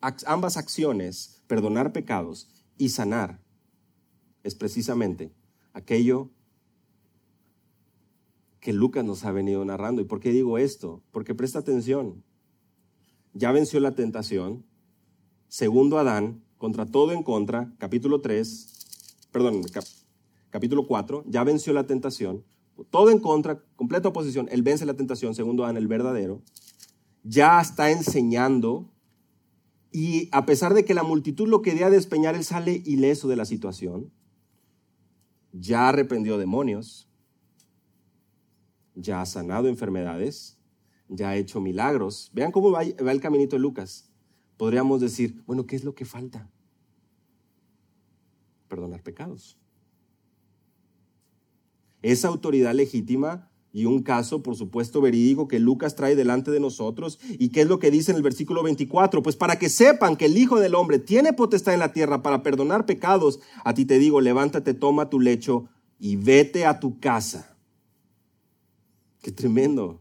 ambas acciones, perdonar pecados y sanar, es precisamente aquello que Lucas nos ha venido narrando. ¿Y por qué digo esto? Porque presta atención. Ya venció la tentación. Segundo Adán, contra todo en contra, capítulo 3, perdón, capítulo 4, ya venció la tentación. Todo en contra, completa oposición. Él vence la tentación, segundo Adán, el verdadero ya está enseñando y a pesar de que la multitud lo quería despeñar, él sale ileso de la situación. Ya arrependió demonios, ya ha sanado enfermedades, ya ha hecho milagros. Vean cómo va, va el caminito de Lucas. Podríamos decir, bueno, ¿qué es lo que falta? Perdonar pecados. Esa autoridad legítima y un caso, por supuesto, verídico que Lucas trae delante de nosotros. ¿Y qué es lo que dice en el versículo 24? Pues para que sepan que el Hijo del Hombre tiene potestad en la tierra para perdonar pecados, a ti te digo, levántate, toma tu lecho y vete a tu casa. Qué tremendo.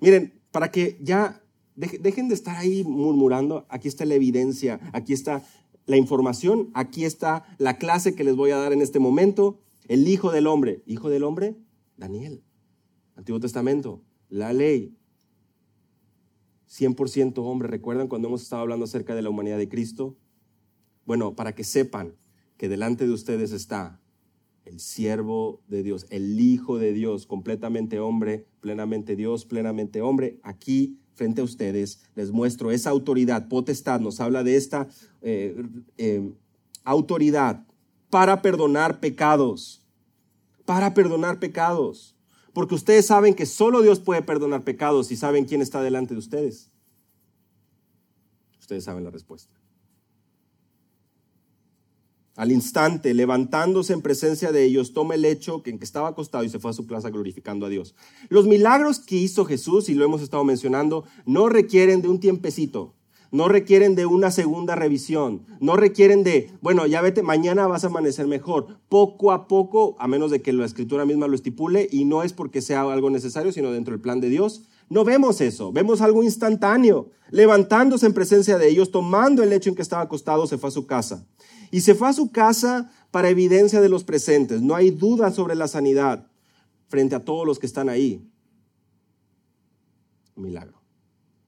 Miren, para que ya dejen de estar ahí murmurando, aquí está la evidencia, aquí está la información, aquí está la clase que les voy a dar en este momento. El Hijo del Hombre, Hijo del Hombre, Daniel, Antiguo Testamento, la ley. 100% hombre. ¿Recuerdan cuando hemos estado hablando acerca de la humanidad de Cristo? Bueno, para que sepan que delante de ustedes está el siervo de Dios, el Hijo de Dios, completamente hombre, plenamente Dios, plenamente hombre. Aquí, frente a ustedes, les muestro esa autoridad, potestad, nos habla de esta eh, eh, autoridad para perdonar pecados para perdonar pecados. Porque ustedes saben que solo Dios puede perdonar pecados y saben quién está delante de ustedes. Ustedes saben la respuesta. Al instante, levantándose en presencia de ellos, toma el lecho en que estaba acostado y se fue a su plaza glorificando a Dios. Los milagros que hizo Jesús, y lo hemos estado mencionando, no requieren de un tiempecito no requieren de una segunda revisión, no requieren de, bueno, ya vete, mañana vas a amanecer mejor, poco a poco, a menos de que la escritura misma lo estipule, y no es porque sea algo necesario, sino dentro del plan de Dios. No vemos eso, vemos algo instantáneo, levantándose en presencia de ellos, tomando el lecho en que estaba acostado, se fue a su casa. Y se fue a su casa para evidencia de los presentes, no hay duda sobre la sanidad frente a todos los que están ahí. Un milagro,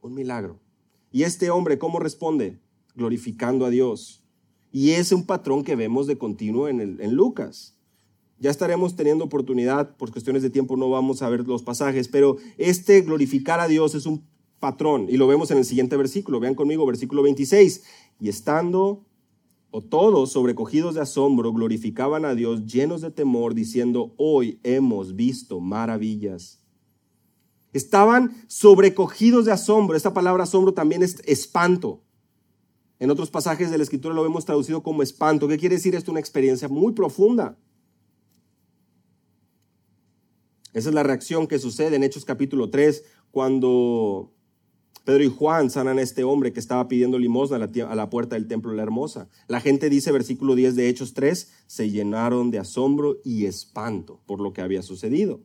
un milagro. ¿Y este hombre cómo responde? Glorificando a Dios. Y es un patrón que vemos de continuo en, en Lucas. Ya estaremos teniendo oportunidad, por cuestiones de tiempo no vamos a ver los pasajes, pero este glorificar a Dios es un patrón y lo vemos en el siguiente versículo. Vean conmigo, versículo 26. Y estando o todos sobrecogidos de asombro glorificaban a Dios llenos de temor, diciendo, hoy hemos visto maravillas. Estaban sobrecogidos de asombro. Esta palabra asombro también es espanto. En otros pasajes de la escritura lo hemos traducido como espanto. ¿Qué quiere decir esto? Una experiencia muy profunda. Esa es la reacción que sucede en Hechos capítulo 3 cuando Pedro y Juan sanan a este hombre que estaba pidiendo limosna a la, puerta del templo de la hermosa. La gente dice, versículo 10 de Hechos 3, se llenaron de asombro y espanto por lo que había sucedido.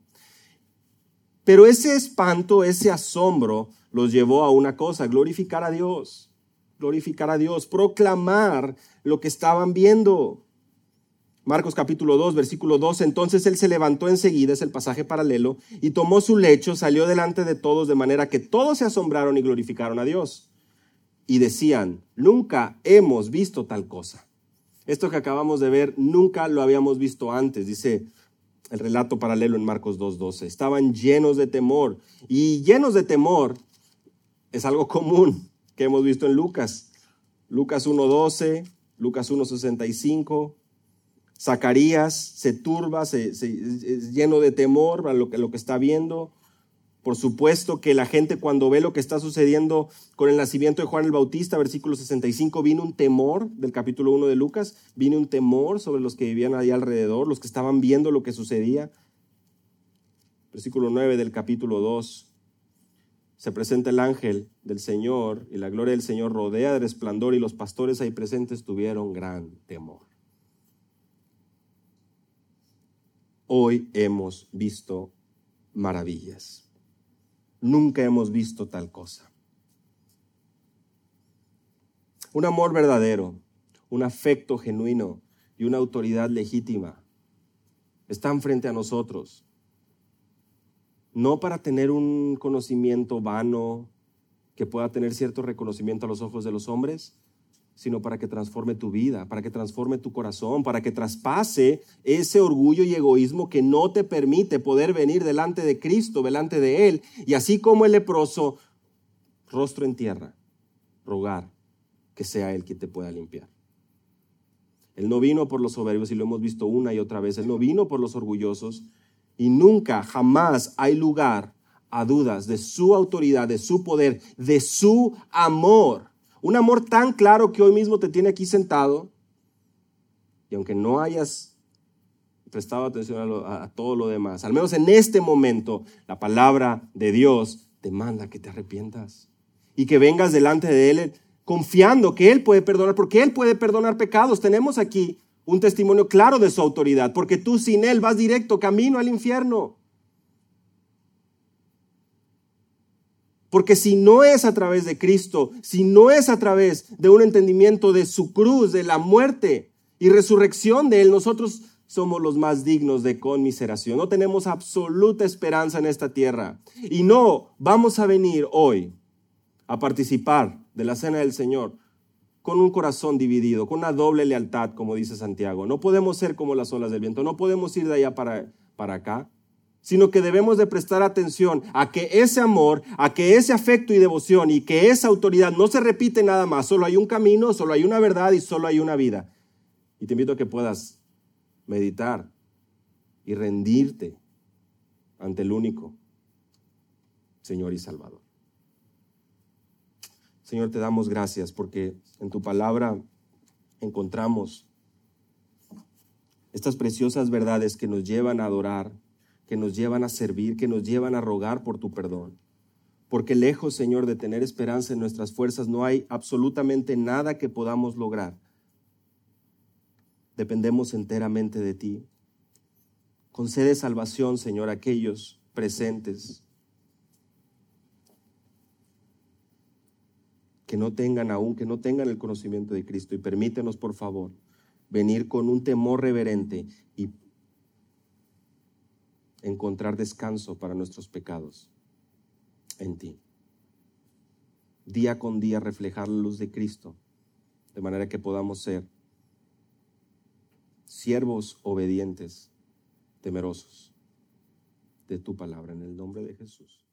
Pero ese espanto, ese asombro los llevó a una cosa, glorificar a Dios, glorificar a Dios, proclamar lo que estaban viendo. Marcos capítulo 2, versículo 2, entonces él se levantó enseguida, es el pasaje paralelo, y tomó su lecho, salió delante de todos, de manera que todos se asombraron y glorificaron a Dios. Y decían, nunca hemos visto tal cosa. Esto que acabamos de ver nunca lo habíamos visto antes, dice el relato paralelo en Marcos 2.12. Estaban llenos de temor y llenos de temor es algo común que hemos visto en Lucas. Lucas 1.12, Lucas 1.65. Zacarías se turba, se, es lleno de temor a lo que, lo que está viendo. Por supuesto que la gente cuando ve lo que está sucediendo con el nacimiento de Juan el Bautista, versículo 65, vino un temor del capítulo 1 de Lucas, vino un temor sobre los que vivían ahí alrededor, los que estaban viendo lo que sucedía. Versículo 9 del capítulo 2, se presenta el ángel del Señor y la gloria del Señor rodea de resplandor y los pastores ahí presentes tuvieron gran temor. Hoy hemos visto maravillas. Nunca hemos visto tal cosa. Un amor verdadero, un afecto genuino y una autoridad legítima están frente a nosotros no para tener un conocimiento vano que pueda tener cierto reconocimiento a los ojos de los hombres, sino para que transforme tu vida, para que transforme tu corazón, para que traspase ese orgullo y egoísmo que no te permite poder venir delante de Cristo, delante de Él, y así como el leproso, rostro en tierra, rogar que sea Él quien te pueda limpiar. Él no vino por los soberbios y lo hemos visto una y otra vez, Él no vino por los orgullosos, y nunca, jamás hay lugar a dudas de su autoridad, de su poder, de su amor. Un amor tan claro que hoy mismo te tiene aquí sentado. Y aunque no hayas prestado atención a, todo lo demás, al menos en este momento, la palabra de Dios te manda que te arrepientas y que vengas delante de Él confiando que Él puede perdonar, porque Él puede perdonar pecados. Tenemos aquí un testimonio claro de su autoridad, porque tú sin Él vas directo camino al infierno. Porque si no es a través de Cristo, si no es a través de un entendimiento de su cruz, de la muerte y resurrección de Él, nosotros somos los más dignos de conmiseración. No tenemos absoluta esperanza en esta tierra. Y no vamos a venir hoy a participar de la cena del Señor con un corazón dividido, con una doble lealtad, como dice Santiago. No podemos ser como las olas del viento, no podemos ir de allá para, para acá, sino que debemos de prestar atención a que ese amor, a que ese afecto y devoción y que esa autoridad no se repite nada más, solo hay un camino, solo hay una verdad y solo hay una vida. Y te invito a que puedas meditar y rendirte ante el único Señor y Salvador. Señor, te damos gracias porque en tu palabra encontramos estas preciosas verdades que nos llevan a adorar, que nos llevan a servir, que nos llevan a rogar por tu perdón. Porque lejos, Señor, de tener esperanza en nuestras fuerzas, no hay absolutamente nada que podamos lograr. Dependemos enteramente de ti. Concede salvación, Señor, a aquellos presentes que no tengan aún, que no tengan el conocimiento de Cristo. Y permítenos, por favor, venir con un temor reverente y encontrar descanso para nuestros pecados en ti. Día con día reflejar la luz de Cristo, de manera que podamos ser siervos obedientes, temerosos de tu palabra, en el nombre de Jesús.